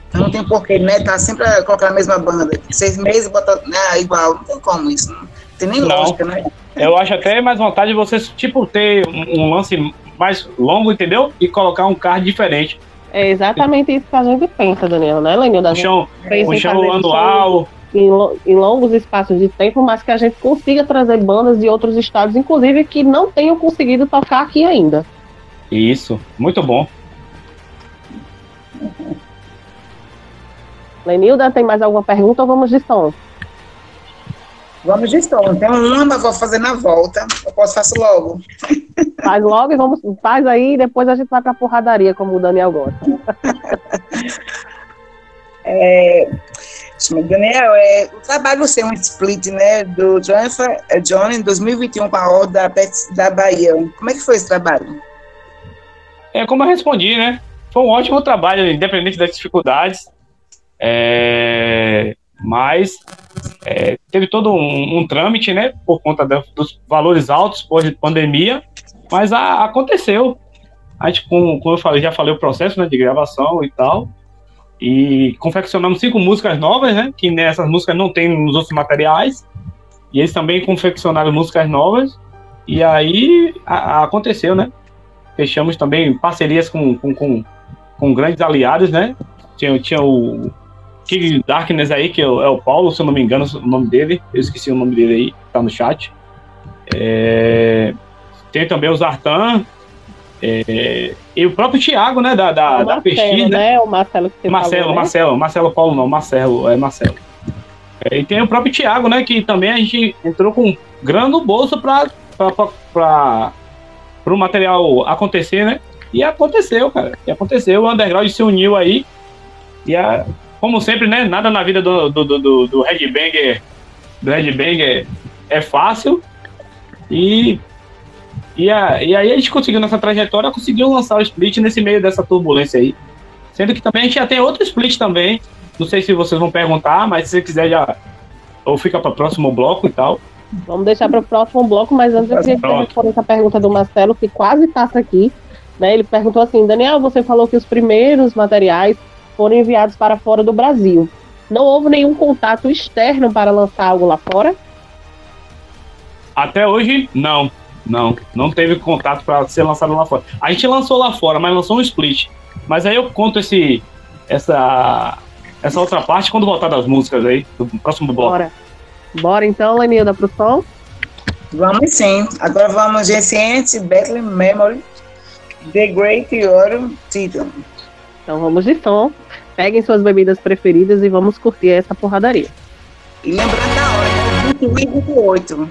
Então não tem porquê, né? Tá sempre a colocar a mesma banda. Seis meses bota né, igual, não tem como isso. Não tem nem não. lógica, né? Eu acho até mais vontade de vocês, tipo, ter um, um lance mais longo, entendeu? E colocar um card diferente. É exatamente isso que a gente pensa, Daniel, né, Lenil? Da um show, um show anual. Em, em, longos espaços de tempo, mas que a gente consiga trazer bandas de outros estados, inclusive que não tenham conseguido tocar aqui ainda. Isso, muito bom. Lenilda, tem mais alguma pergunta ou vamos de som? Vamos de som. Tem uma, vou fazer na volta. Eu posso fazer logo. Faz logo e vamos, faz aí e depois a gente vai pra porradaria, como o Daniel gosta. é, Daniel, é, o trabalho ser um split, né, do Jonathan é, John em 2021 com a Ordem da, da Bahia. Como é que foi esse trabalho? É como eu respondi, né? Foi um ótimo trabalho, independente das dificuldades. É, mas é, teve todo um, um, trâmite, né, por conta dos valores altos pós-pandemia, mas a, aconteceu. A gente, como, como eu falei, já falei o processo né, de gravação e tal. E confeccionamos cinco músicas novas, né? Que nessas músicas não tem nos outros materiais. E eles também confeccionaram músicas novas. E aí a, a aconteceu, né? Fechamos também parcerias com, com, com, com, grandes aliados, né? Tinha, tinha o King Darkness aí, que é o, é o, Paulo, se eu não me engano, o nome dele. Eu esqueci o nome dele aí, tá no chat. É, tem também o Zartan, é, e o próprio Thiago, né, da, da, da PX, né? O Marcelo que você Marcelo, falou, né? Marcelo, Marcelo Paulo não, Marcelo, é Marcelo. É, e tem o próprio Thiago, né, que também a gente entrou com grana no bolso para o material acontecer, né? E aconteceu, cara. E aconteceu, o Underground se uniu aí. E a, como sempre, né? Nada na vida do, do, do, do Red Banger, do Red Banger é fácil. E e, a, e aí a gente conseguiu nessa trajetória, conseguiu lançar o split nesse meio dessa turbulência aí. Sendo que também a gente já tem outro split também. Não sei se vocês vão perguntar, mas se você quiser já. Ou fica para o próximo bloco e tal. Vamos deixar para o próximo bloco, mas antes eu queria responder essa pergunta do Marcelo, que quase passa aqui. Né? Ele perguntou assim: Daniel, você falou que os primeiros materiais foram enviados para fora do Brasil. Não houve nenhum contato externo para lançar algo lá fora? Até hoje, não. Não, não teve contato para ser lançado lá fora. A gente lançou lá fora, mas lançou um split. Mas aí eu conto esse, essa, essa outra parte quando voltar das músicas aí, do próximo bloco. Bora. Bora então, Lenilda, pro som? Vamos sim. Agora vamos Ancient Battle Memory, The Great Orion Titan. Então vamos de som. Peguem suas bebidas preferidas e vamos curtir essa porradaria. E lembrando da hora, 21 e 28.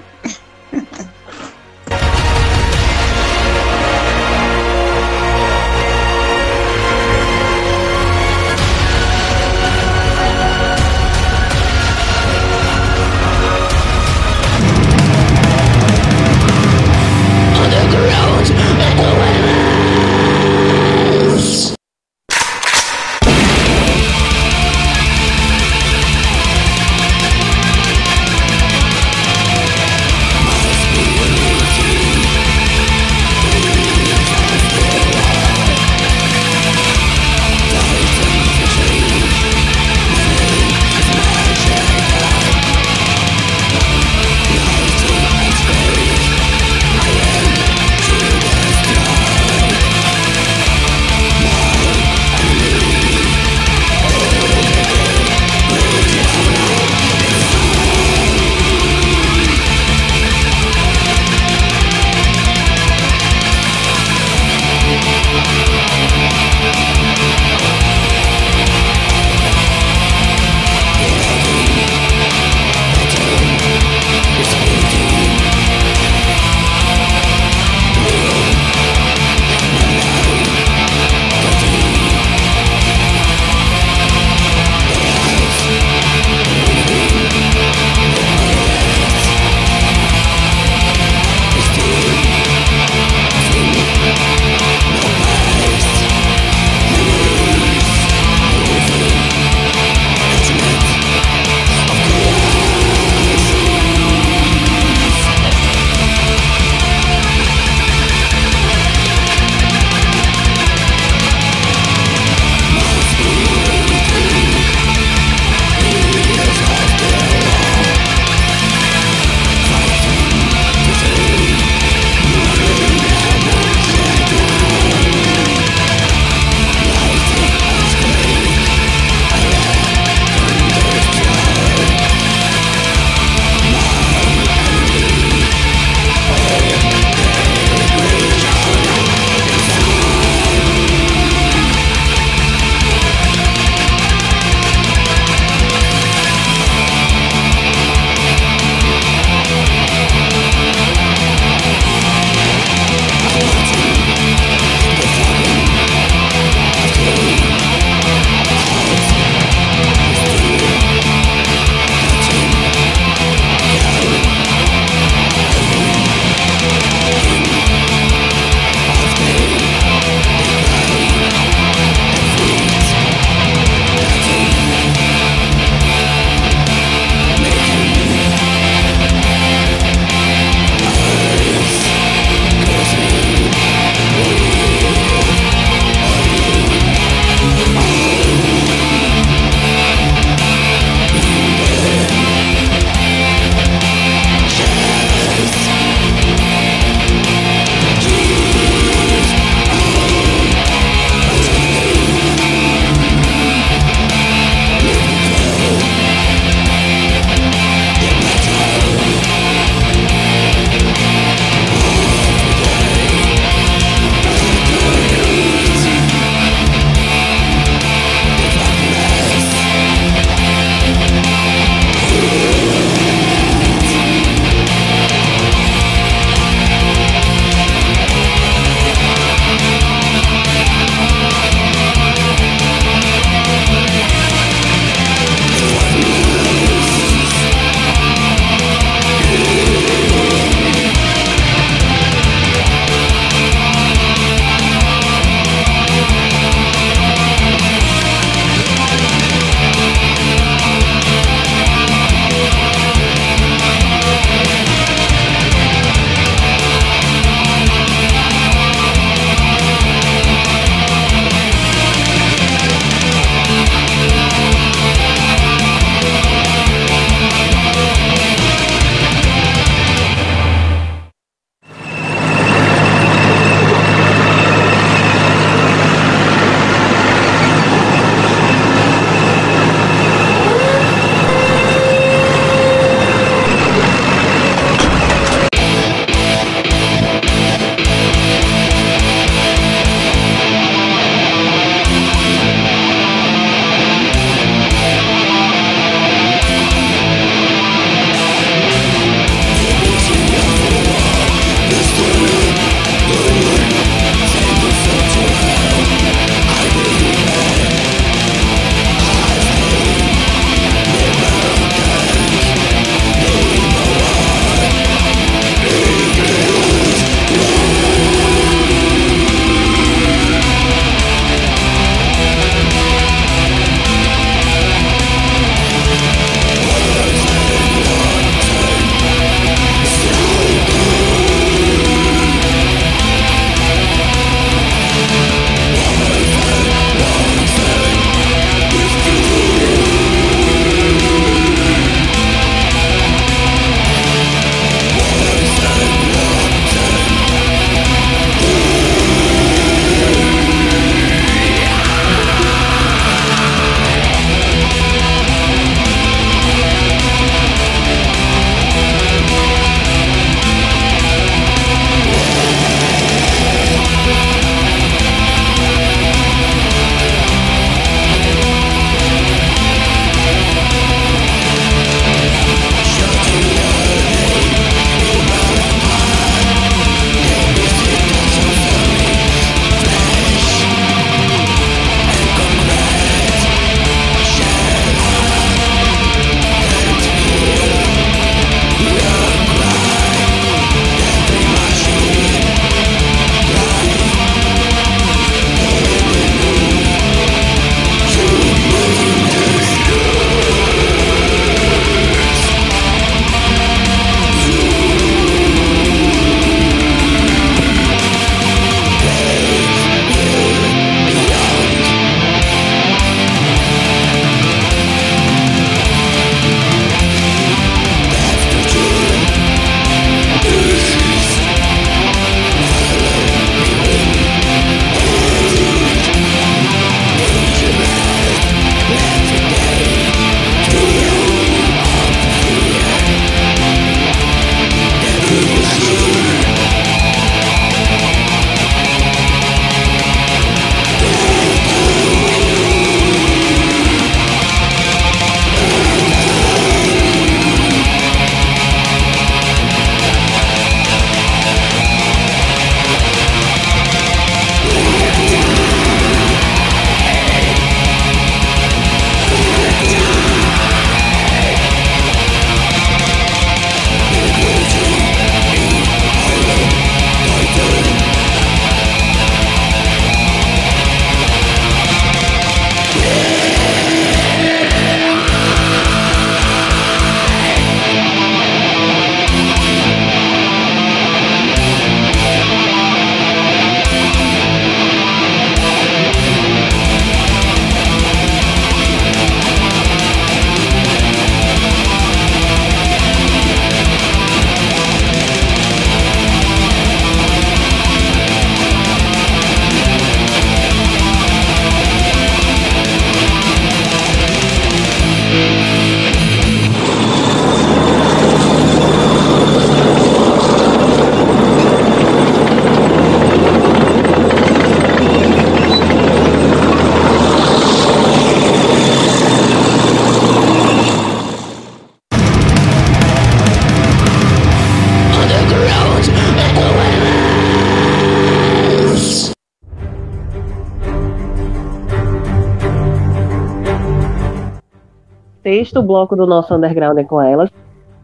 Sexto bloco do nosso Underground é com elas.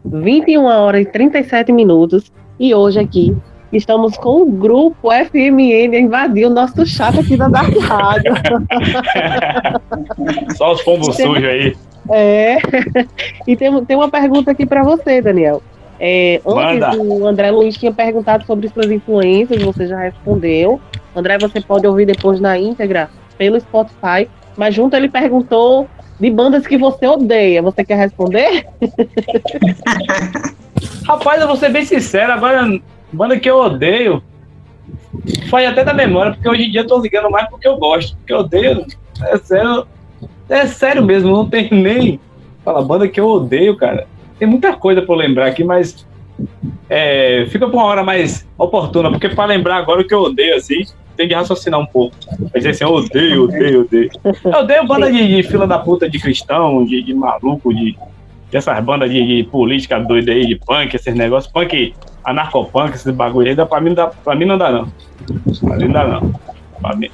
21 horas e 37 minutos. E hoje aqui estamos com o grupo FMN invadir o nosso chat aqui da Dark Rádio. Só os pombos sujos aí. É. E tem, tem uma pergunta aqui para você, Daniel. É, antes Manda. o André Luiz tinha perguntado sobre suas influências, você já respondeu. André, você pode ouvir depois na íntegra pelo Spotify. Mas junto ele perguntou de bandas que você odeia. Você quer responder? Rapaz, eu vou ser bem sincero, agora, banda que eu odeio, foi até da memória, porque hoje em dia eu tô ligando mais porque eu gosto, porque eu odeio, é sério, é sério mesmo, não tem nem, fala, banda que eu odeio, cara, tem muita coisa pra eu lembrar aqui, mas é, fica pra uma hora mais oportuna, porque pra lembrar agora o que eu odeio, assim, tem que raciocinar um pouco, vai dizer assim, eu odeio, odeio, odeio, eu odeio banda de, de fila da puta, de cristão, de, de maluco, de dessas bandas de, de política doida aí, de punk, esses negócios, punk, anarcopunk, esses bagulho aí, dá- pra mim, dá, pra mim não dá não. Pra mim não dá não. Pra mim,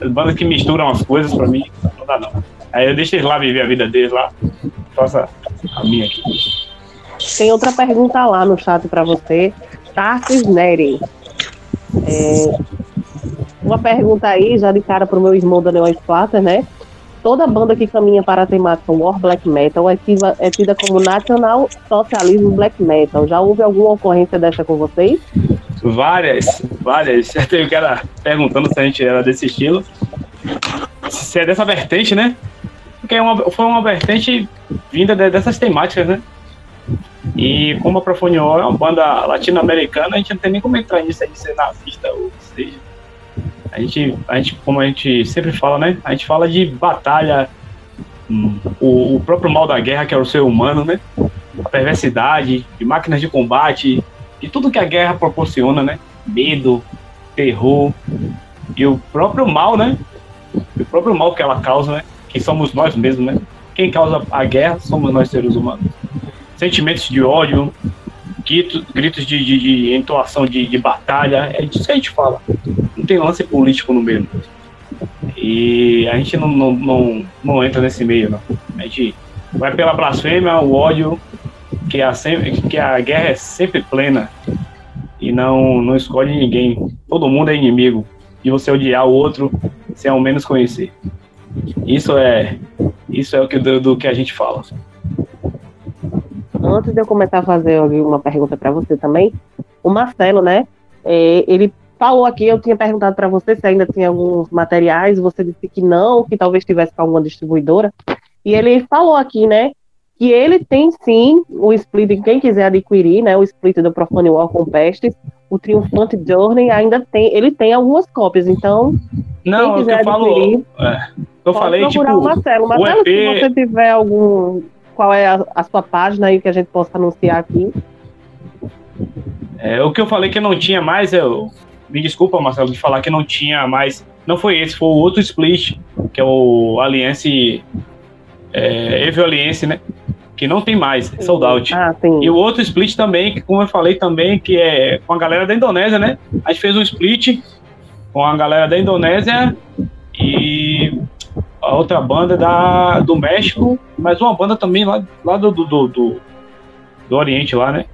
as bandas que misturam as coisas, pra mim, não dá não. Aí eu deixo eles lá viver a vida deles lá, faça a minha aqui. Tem outra pergunta lá no chat para você. Tarsis Neri. É, uma pergunta aí, já de cara pro meu irmão Daniel Splatter, né? Toda banda que caminha para a temática War Black Metal é tida, é tida como Nacional Socialismo Black Metal. Já houve alguma ocorrência dessa com vocês? Várias, várias. Já teve cara perguntando se a gente era desse estilo. Se é dessa vertente, né? Porque é uma- foi uma vertente vinda de- dessas temáticas, né? E como a Profoniol é uma banda latino-americana, a gente não tem nem como entrar nisso aí de ser nazista ou seja. A gente, a gente, como a gente sempre fala, né? A gente fala de batalha, hum, o, o próprio mal da guerra, que é o ser humano, né? A perversidade, de máquinas de combate, de tudo que a guerra proporciona, né? Medo, terror e o próprio mal, né? E o próprio mal que ela causa, né? Que somos nós mesmos, né? Quem causa a guerra somos nós seres humanos. Sentimentos de ódio, grito- gritos de, de, de entoação de, de batalha, é disso que a gente fala. Não tem lance político no meio. E a gente não, não, não, não entra nesse meio, não. A gente vai pela blasfêmia, o ódio, que a, sempre, que a guerra é sempre plena e não, não escolhe ninguém. Todo mundo é inimigo. E você odiar o outro sem ao menos conhecer. Isso é isso é o que do, do que a gente fala. Antes de eu começar a fazer uma pergunta para você também, o Marcelo, né? é, ele falou aqui, eu tinha perguntado para você se ainda tinha alguns materiais, você disse que não, que talvez tivesse com alguma distribuidora. E ele falou aqui, né? Que ele tem sim o split, quem quiser adquirir, né? O split do Profane War com Pestes, o Triumphant Journey ainda tem, ele tem algumas cópias, então Não, quem o que quiser eu falo. adquirir, É, eu falei, tipo, procurar o Marcelo. Marcelo, EP se você tiver algum, qual é a, a sua página aí que a gente possa anunciar aqui? É, o que eu falei que não tinha mais, eu. Me desculpa, Marcelo, de falar que não tinha mais. Não foi esse, foi o outro split, que é o Alliance. É, Evil Alliance, né? Que não tem mais, é sold out. Ah, sim. E o outro split também, que como eu falei também, que é com a galera da Indonésia, né? A gente fez um split com a galera da Indonésia e a outra banda da, do México, mas uma banda também lá, lá do, do, do, do, Oriente lá, né?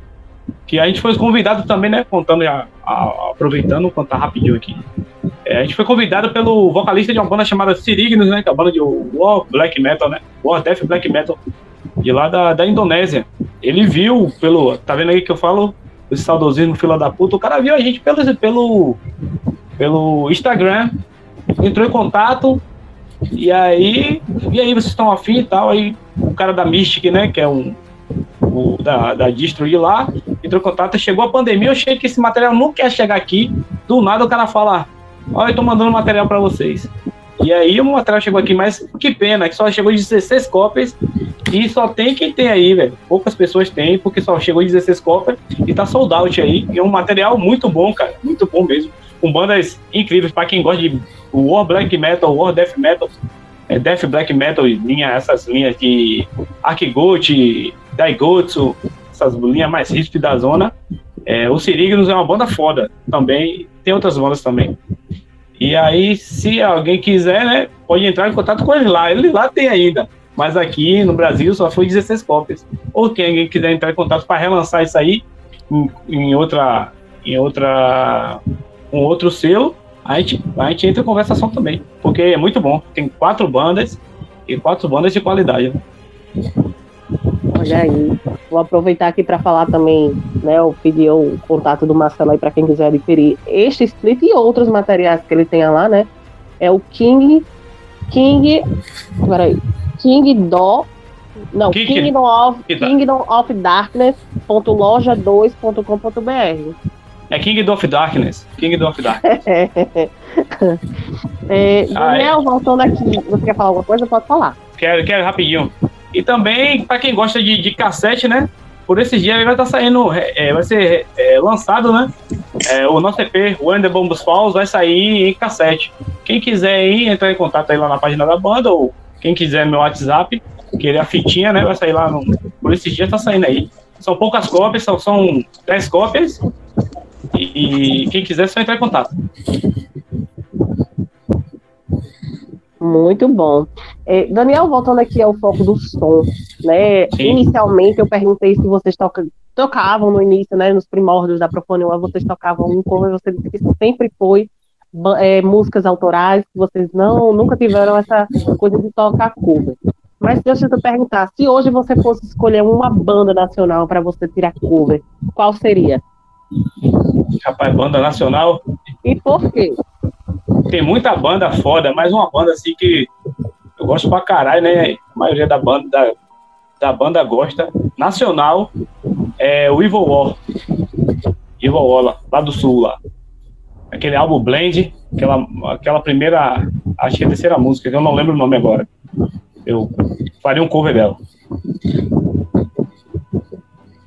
Que a gente foi convidado também, né? Contando, aproveitando, contar rapidinho aqui. É, a gente foi convidado pelo vocalista de uma banda chamada Sirignos, né? Que é a banda de War Black Metal, né? War Death Black Metal de lá da, da Indonésia. Ele viu pelo. Tá vendo aí que eu falo? Esse saudosismo, fila da puta. O cara viu a gente pelo, pelo, pelo Instagram, entrou em contato. E aí, e aí, vocês estão afim e tal? Aí o cara da Mystic, né? Que é um. O, da, da distro lá, entrou em contato, chegou a pandemia, eu achei que esse material nunca ia chegar aqui. Do nada o cara fala, olha, eu tô mandando material pra vocês. E aí o material chegou aqui, mas que pena, que só chegou de 16 cópias e só tem quem tem aí, velho. Poucas pessoas têm, porque só chegou em 16 cópias e tá sold out aí. E é um material muito bom, cara. Muito bom mesmo. Com bandas incríveis para quem gosta de War Black Metal, War Death Metal, é, Death Black Metal, linha, essas linhas de Arkigot, Daigotsu, essas linhas mais ríspidas da zona. É, o Sirignos é uma banda foda também. Tem outras bandas também. E aí, se alguém quiser, né, pode entrar em contato com ele lá. Ele lá tem ainda. mas aqui no Brasil só foi 16 cópias. Ou quem alguém quiser entrar em contato para relançar isso aí em, outra, em outra, um outro selo, a gente, a gente entra em conversação também, porque é muito bom. Tem quatro bandas e quatro bandas de qualidade. Né? Olha aí, vou aproveitar aqui para falar também, né? Eu pedi o contato do Marcelo aí para quem quiser adquirir este split e outros materiais que ele tenha lá, né? É o King King, peraí, King Do, não, King, Kingdom of, Kingdom of Darkness.loja2.com.br. É Kingdom of Darkness. Kingdom of Darkness. é, Daniel, ah, é. voltando aqui, você quer falar alguma coisa? Pode falar. Quero, quero rapidinho. E também, para quem gosta de, de cassete, né? Por esses dias vai estar tá saindo, é, é, vai ser é, lançado, né? É, o nosso EP, When the Bombs Falls, vai sair em cassete. Quem quiser ir, entrar em contato aí lá na página da banda, ou quem quiser meu WhatsApp, querer a fitinha, né? Vai sair lá no, por esses dias, tá saindo aí. São poucas cópias, são, são 10 cópias. E, e quem quiser, é só entrar em contato. Muito bom. É, Daniel, voltando aqui ao foco do som, né? Inicialmente eu perguntei se vocês toca, tocavam no início, né? Nos primórdios da Profonia, vocês tocavam um cover, você disse que sempre foi é, músicas autorais, que vocês não nunca tiveram essa coisa de tocar cover. Mas deixa eu te perguntar, se hoje você fosse escolher uma banda nacional para você tirar cover, qual seria? Rapaz, banda nacional. E por quê? Tem muita banda foda, mas uma banda assim que eu gosto pra caralho, né? A maioria da banda, da, da banda gosta. Nacional é o Evil War. Evil War, lá, lá do sul, lá. Aquele álbum Blend, aquela, aquela primeira, acho que é a terceira música, que eu não lembro o nome agora. Eu faria um cover dela.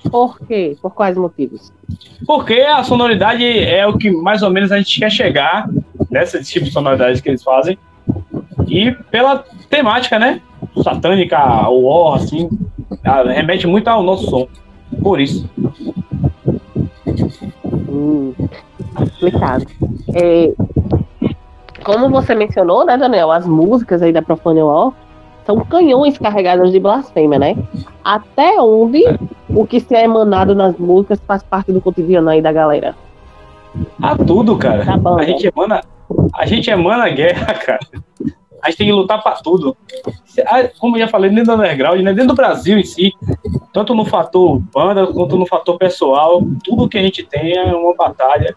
Por quê? Por quais motivos? Porque a sonoridade é o que mais ou menos a gente quer chegar nesse tipo de sonoridade que eles fazem. E pela temática, né? Satânica, o war, assim, remete muito ao nosso som. Por isso. Hum, explicado. É, como você mencionou, né, Daniel, as músicas aí da Profane War são canhões carregados de blasfêmia, né? Até onde o que se é emanado nas músicas faz parte do cotidiano aí da galera? A tudo, cara. Tá a gente emana, a gente emana guerra, cara. A gente tem que lutar para tudo. Como eu já falei, dentro do underground, né? dentro do Brasil em si, tanto no fator banda quanto no fator pessoal, tudo que a gente tem é uma batalha,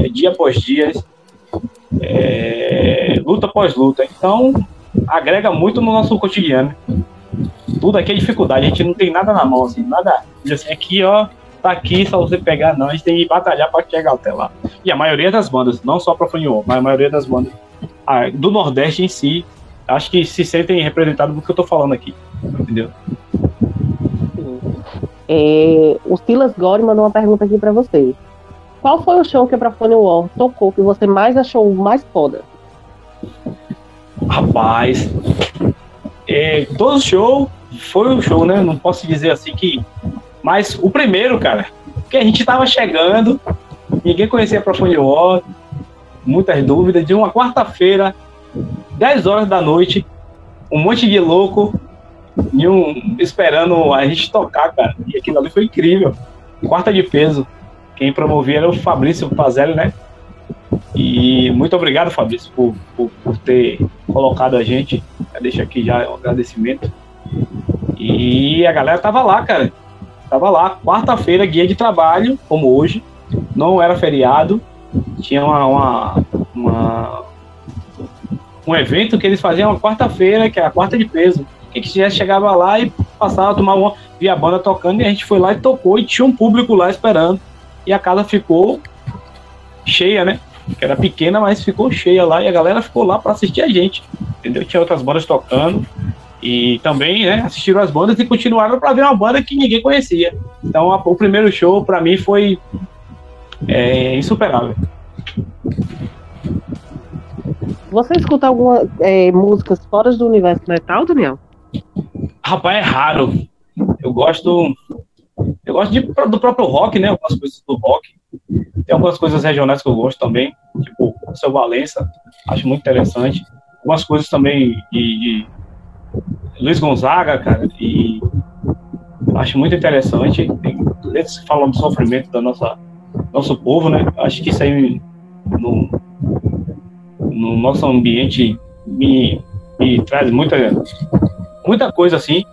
é dia após dia, é, luta após luta. Então, agrega muito no nosso cotidiano. Tudo aqui é dificuldade, a gente não tem nada na mão, assim, nada. Assim, aqui, ó, tá aqui, só você pegar, não. A gente tem que batalhar para chegar até lá. E a maioria das bandas, não só para Fanho, mas a maioria das bandas ah, do Nordeste em si, acho que se sentem representados do que eu tô falando aqui. Entendeu? É, o Silas Gore mandou uma pergunta aqui para você. Qual foi o show que a Profone War tocou que você mais achou mais foda? Rapaz, é, todo show foi um show, né? Não posso dizer assim que. Mas o primeiro, cara, que a gente tava chegando, ninguém conhecia a Profound War, muitas dúvidas, de uma quarta-feira, 10 horas da noite, um monte de louco e um, esperando a gente tocar, cara. E aquilo ali foi incrível. Quarta de peso. Quem promovia era o Fabrício Pazelli, né? E muito obrigado, Fabrício, por, por, por ter colocado a gente. Deixa aqui já um agradecimento. E a galera tava lá, cara. Tava lá, quarta-feira, guia de trabalho, como hoje. Não era feriado. Tinha uma, uma, uma um evento que eles faziam uma quarta-feira, que é a quarta de peso. Quem quisesse chegava lá e passava, tomar uma, via a banda tocando, e a gente foi lá e tocou, e tinha um público lá esperando. E a casa ficou cheia, né? Que era pequena, mas ficou cheia lá e a galera ficou lá para assistir a gente. Entendeu? Tinha outras bandas tocando. E também, né, assistiram as bandas e continuaram para ver uma banda que ninguém conhecia. Então, a, o primeiro show para mim foi é, insuperável. Você escuta algumas é, músicas fora do universo metal, Daniel? Rapaz, é raro. Eu gosto. Eu gosto de, do próprio rock, né? Algumas coisas do rock. Tem algumas coisas regionais que eu gosto também, tipo o seu Valença, acho muito interessante. Algumas coisas também de, de Luiz Gonzaga, cara, e acho muito interessante. Eles falam do sofrimento nossa nosso povo, né? Acho que isso aí no, no nosso ambiente me, me traz muita muita coisa assim.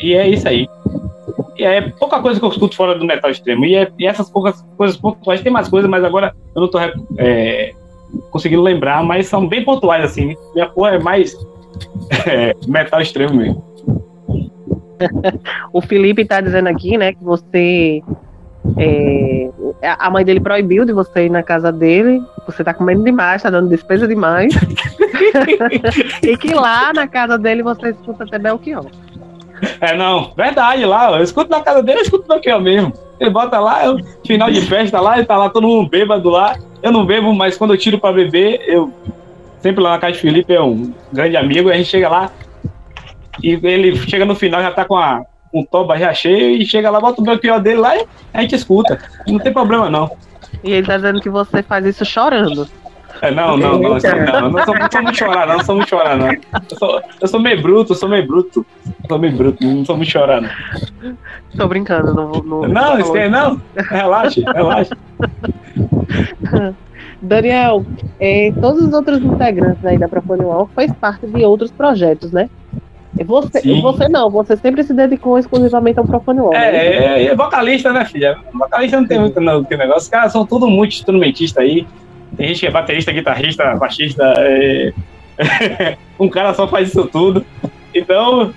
E é isso aí. E é pouca coisa que eu escuto fora do metal extremo. E, é, e essas poucas coisas pontuais, tem mais coisas, mas agora eu não tô é, conseguindo lembrar, mas são bem pontuais, assim. Minha porra é mais é, metal extremo mesmo. o Felipe tá dizendo aqui, né, que você. É, a mãe dele proibiu de você ir na casa dele. Você tá comendo demais, tá dando despesa demais. e que lá na casa dele você escuta até Belchior. É, não, verdade, lá, eu escuto na casa dele, eu escuto Belchior mesmo. Ele bota lá, eu, final de festa lá, ele tá lá todo mundo bêbado lá. Eu não bebo, mas quando eu tiro pra beber, eu sempre lá na casa de Felipe é um grande amigo, e a gente chega lá e ele chega no final, já tá com a, um toba já cheio e chega lá, bota o Belchior dele lá e a gente escuta. Não tem problema não. E ele tá dizendo que você faz isso chorando. É, não, não, não, assim, não, não, sou, não sou muito chorar, não, não sou muito chorar, não. Eu sou, eu sou meio bruto, eu sou meio bruto. Eu sou meio bruto, não sou muito chorar, não. Tô brincando, não Não, não, esquece, não. Relaxe, relaxe. Daniel, é, todos os outros integrantes aí da Profone faz parte de outros projetos, né? Você, você não, você sempre se dedicou exclusivamente ao Profone Walk. É, né? é, é, vocalista, né, filha? Vocalista não tem muito não, que negócio. Os caras são tudo muito instrumentistas aí. Tem gente que é baterista, guitarrista, baixista. É... um cara só faz isso tudo. Então,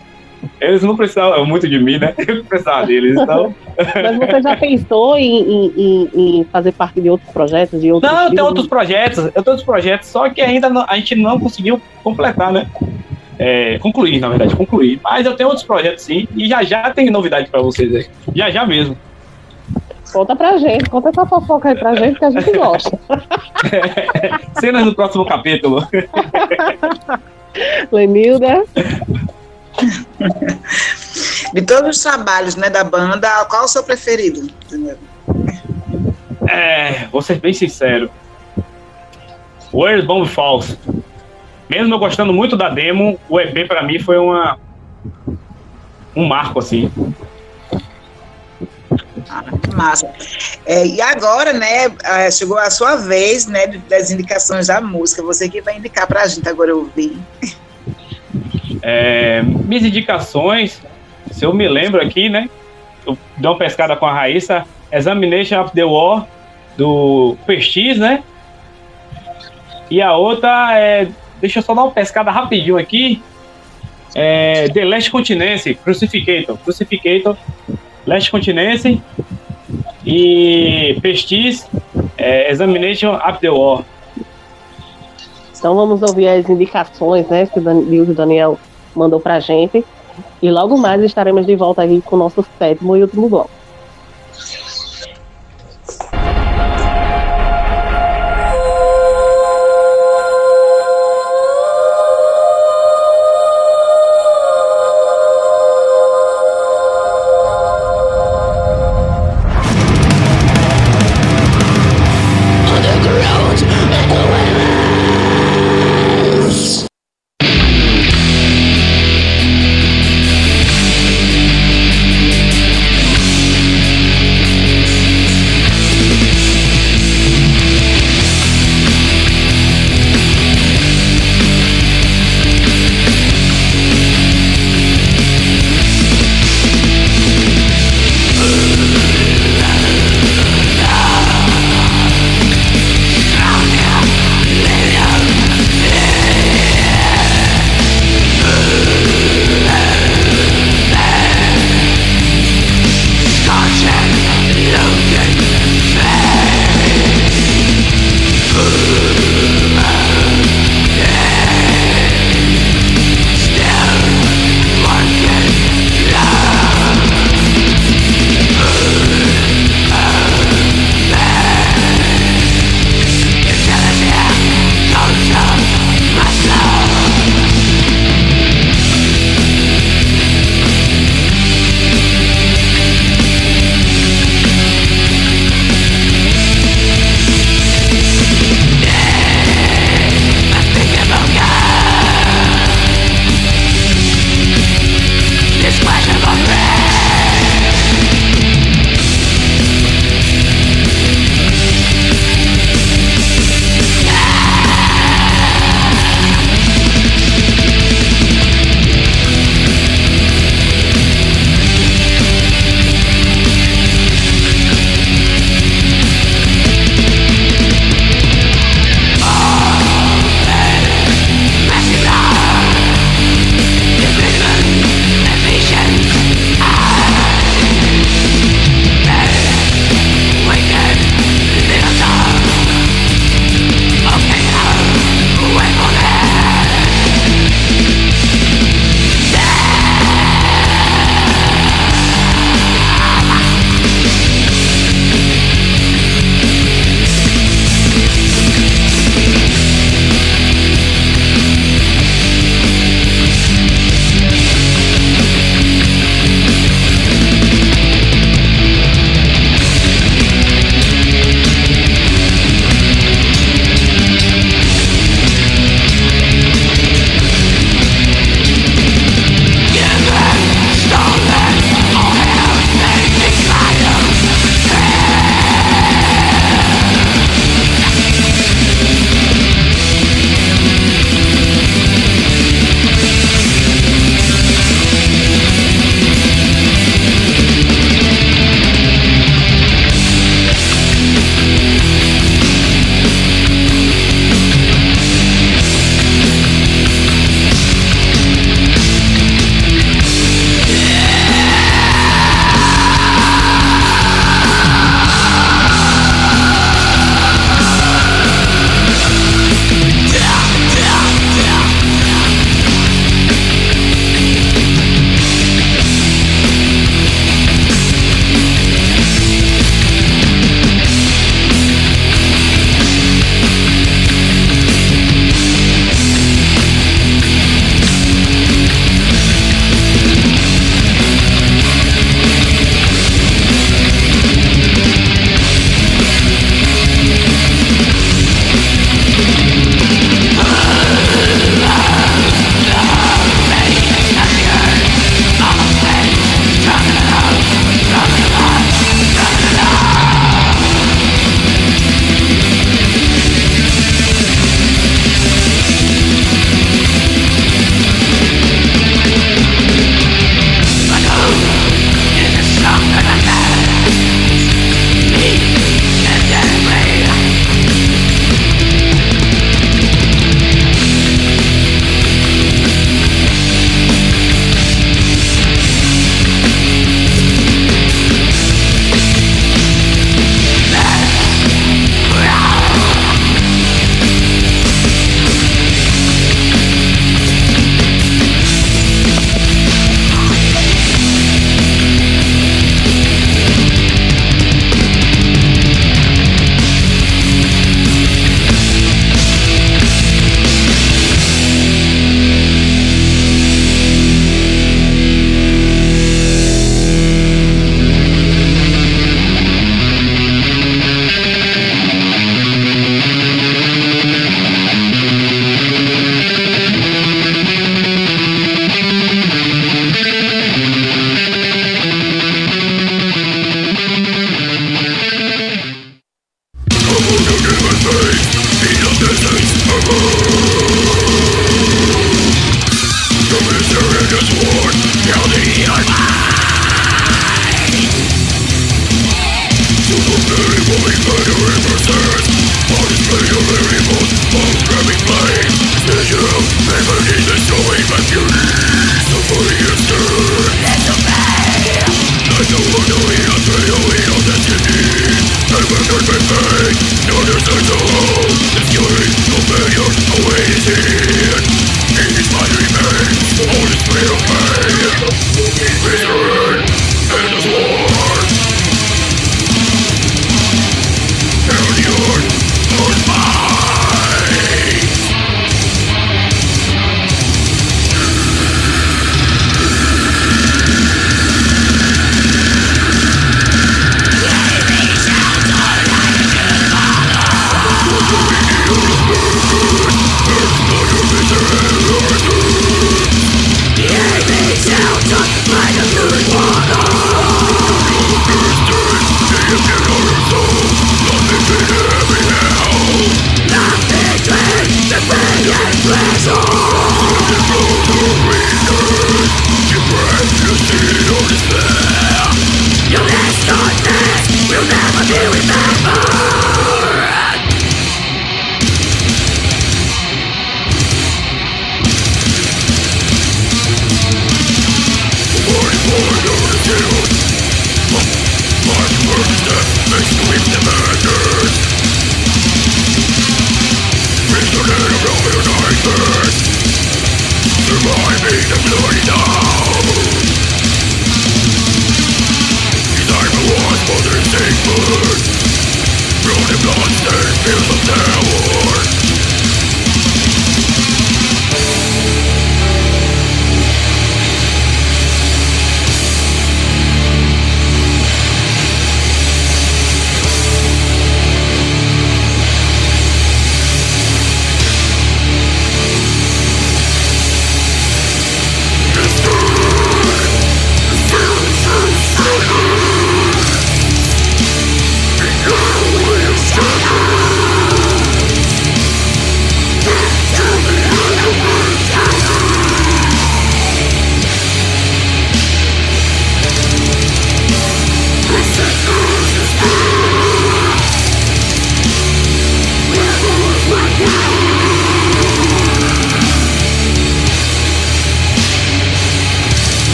eles não precisavam muito de mim, né? Eu precisava deles, então. Mas você já pensou em, em, em, fazer parte de outros projetos? De outros não, eu tenho outros projetos, eu tenho outros projetos, só que ainda não, a gente não conseguiu completar, né? É, concluir, na verdade, concluir. Mas eu tenho outros projetos sim, e já já tem novidade para vocês aí. Já já mesmo. Conta pra gente, conta essa fofoca aí pra gente que a gente gosta. Cenas do próximo capítulo. Lenilda. De todos os trabalhos né, da banda, qual é o seu preferido? É, vou ser bem sincero. Where's Bomb Falls? Mesmo eu gostando muito da demo, o EP para mim foi uma um marco assim. Ah, massa. É, e agora, né, é, chegou a sua vez, né, das indicações da música. Você que vai indicar pra gente agora ouvir. É, minhas indicações, se eu me lembro aqui, né, eu dei uma pescada com a Raíssa, Examination of the War, do Prestige, né, e a outra é, deixa eu só dar uma pescada rapidinho aqui, é, The Last Continency, Crucificator, Crucificator, Last Continency e Pestis é, Examination of the War. Então vamos ouvir as indicações né, que o Daniel mandou pra gente. E logo mais estaremos de volta aí com o nosso sétimo e último bloco.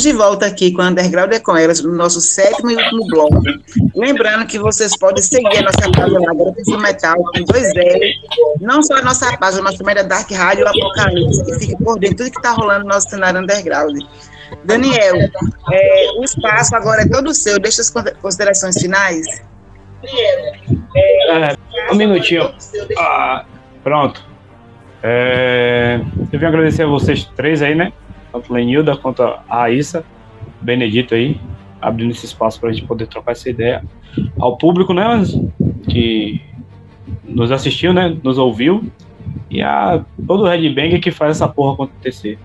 Estamos de volta aqui com a Underground é com elas, no nosso sétimo e último bloco. Lembrando que vocês podem seguir a nossa página lá, Grupo Metal, com dois L. Não só a nossa página, mas também da Dark Rádio Apocalipse, que fique por dentro de tudo que está rolando no nosso cenário underground. Daniel, é, o espaço agora é todo seu. Deixa as considerações finais. É, um minutinho. Ah, pronto. É, eu vim agradecer a vocês três aí, né? Tanto Lenilda quanto a Raíssa, Benedito aí, abrindo esse espaço para a gente poder trocar essa ideia. Ao público, né? Que nos assistiu, né? Nos ouviu. E a todo o Red Bang que faz essa porra acontecer.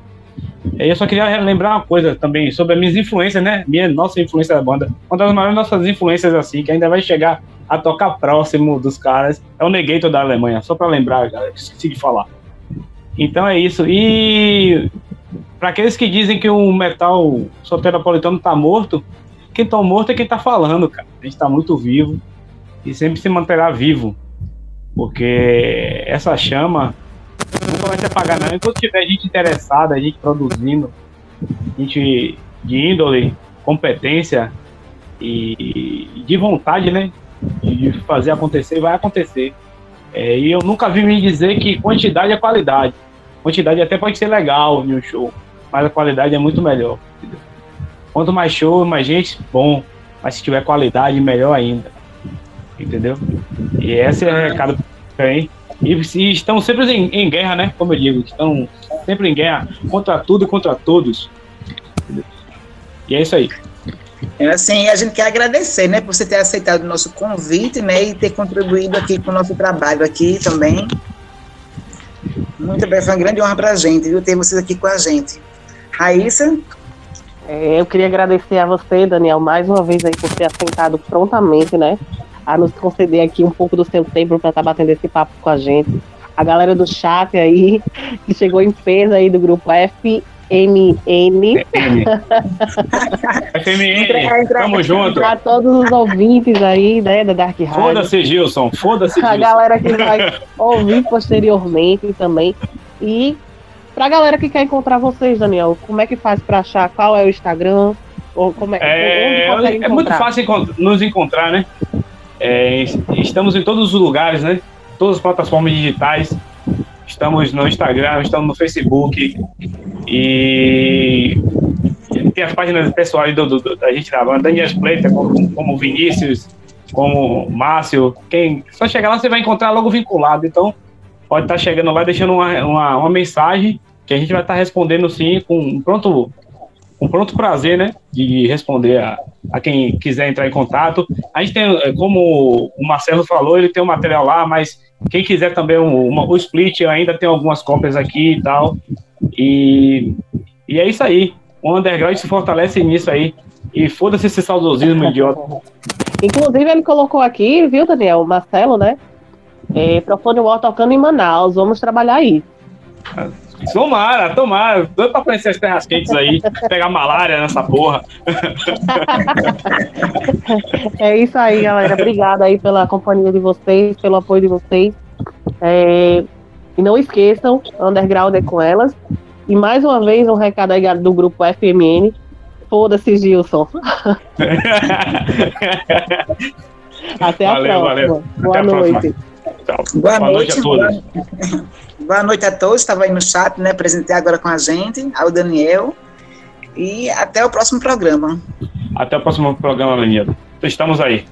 E eu só queria lembrar uma coisa também sobre as minhas influências, né? Minha nossa influência da banda. Uma das maiores nossas influências, assim, que ainda vai chegar a tocar próximo dos caras, é o Negator da Alemanha. Só para lembrar, galera, esqueci de falar. Então é isso. E para aqueles que dizem que o metal soteropolitano tá morto, quem tá morto é quem tá falando, cara. A gente tá muito vivo e sempre se manterá vivo. Porque essa chama nunca vai se apagar, não. Enquanto tiver gente interessada, gente produzindo, gente de índole, competência e de vontade, né? De fazer acontecer, vai acontecer. É, e eu nunca vi me dizer que quantidade é qualidade. Quantidade até pode ser legal em um show, mas a qualidade é muito melhor. Quanto mais show, mais gente, bom. Mas se tiver qualidade, melhor ainda. Entendeu? E esse é o recado aí. E, e estão sempre em, em, guerra, né? Como eu digo, estão sempre em guerra contra tudo e contra todos. E é isso aí. É assim, a gente quer agradecer, né, por você ter aceitado o nosso convite, né, e ter contribuído aqui com o nosso trabalho aqui também. Muito bem, foi uma grande honra para a gente, viu, ter vocês aqui com a gente. Raíssa? É, eu queria agradecer a você, Daniel, mais uma vez aí por ter aceitado prontamente, né, a nos conceder aqui um pouco do seu tempo para estar tá batendo esse papo com a gente. A galera do chat aí, que chegou em peso aí do grupo F MN. FMN, tamo junto. Para todos os ouvintes aí, né, da Dark Rádio. Foda-se, Gilson, foda-se, A galera que vai ouvir posteriormente também. E pra galera que quer encontrar vocês, Daniel, como é que faz pra achar? Qual é o Instagram? Ou como é, é, é muito fácil nos encontrar, né? É, estamos em todos os lugares, né? Todas as plataformas digitais. Estamos no Instagram, estamos no Facebook e tem as páginas pessoais do, do, da gente da banda, Daniel Splater, como, como Vinícius, como Márcio. Quem só chegar lá você vai encontrar logo vinculado. Então pode estar chegando lá deixando uma, uma, uma mensagem que a gente vai estar respondendo sim com pronto com pronto prazer, né, de responder a, a quem quiser entrar em contato. A gente tem, como o Marcelo falou, ele tem o um material lá, mas quem quiser também o, uma, o split, ainda tem algumas cópias aqui e tal. E, e é isso aí. O underground se fortalece nisso aí. E foda-se esse saudosismo idiota. Inclusive, ele colocou aqui, viu, Daniel? O Marcelo, né? É, Profone War tocando em Manaus. Vamos trabalhar aí. Tomara, tomara. Doido pra conhecer as terras quentes aí, pegar malária nessa porra. É isso aí, galera. Obrigada aí pela companhia de vocês, pelo apoio de vocês. É... E não esqueçam, Underground é com elas. E mais uma vez, um recado aí do grupo FMN. Foda-se, Gilson. Até a valeu, próxima. Valeu. Boa Até noite. Tchau. Boa, Boa noite, noite a todos. Boa noite a todos. Estava aí no chat, né? Apresentei agora com a gente, ao Daniel. E até o próximo programa. Até o próximo programa, menino. Estamos aí.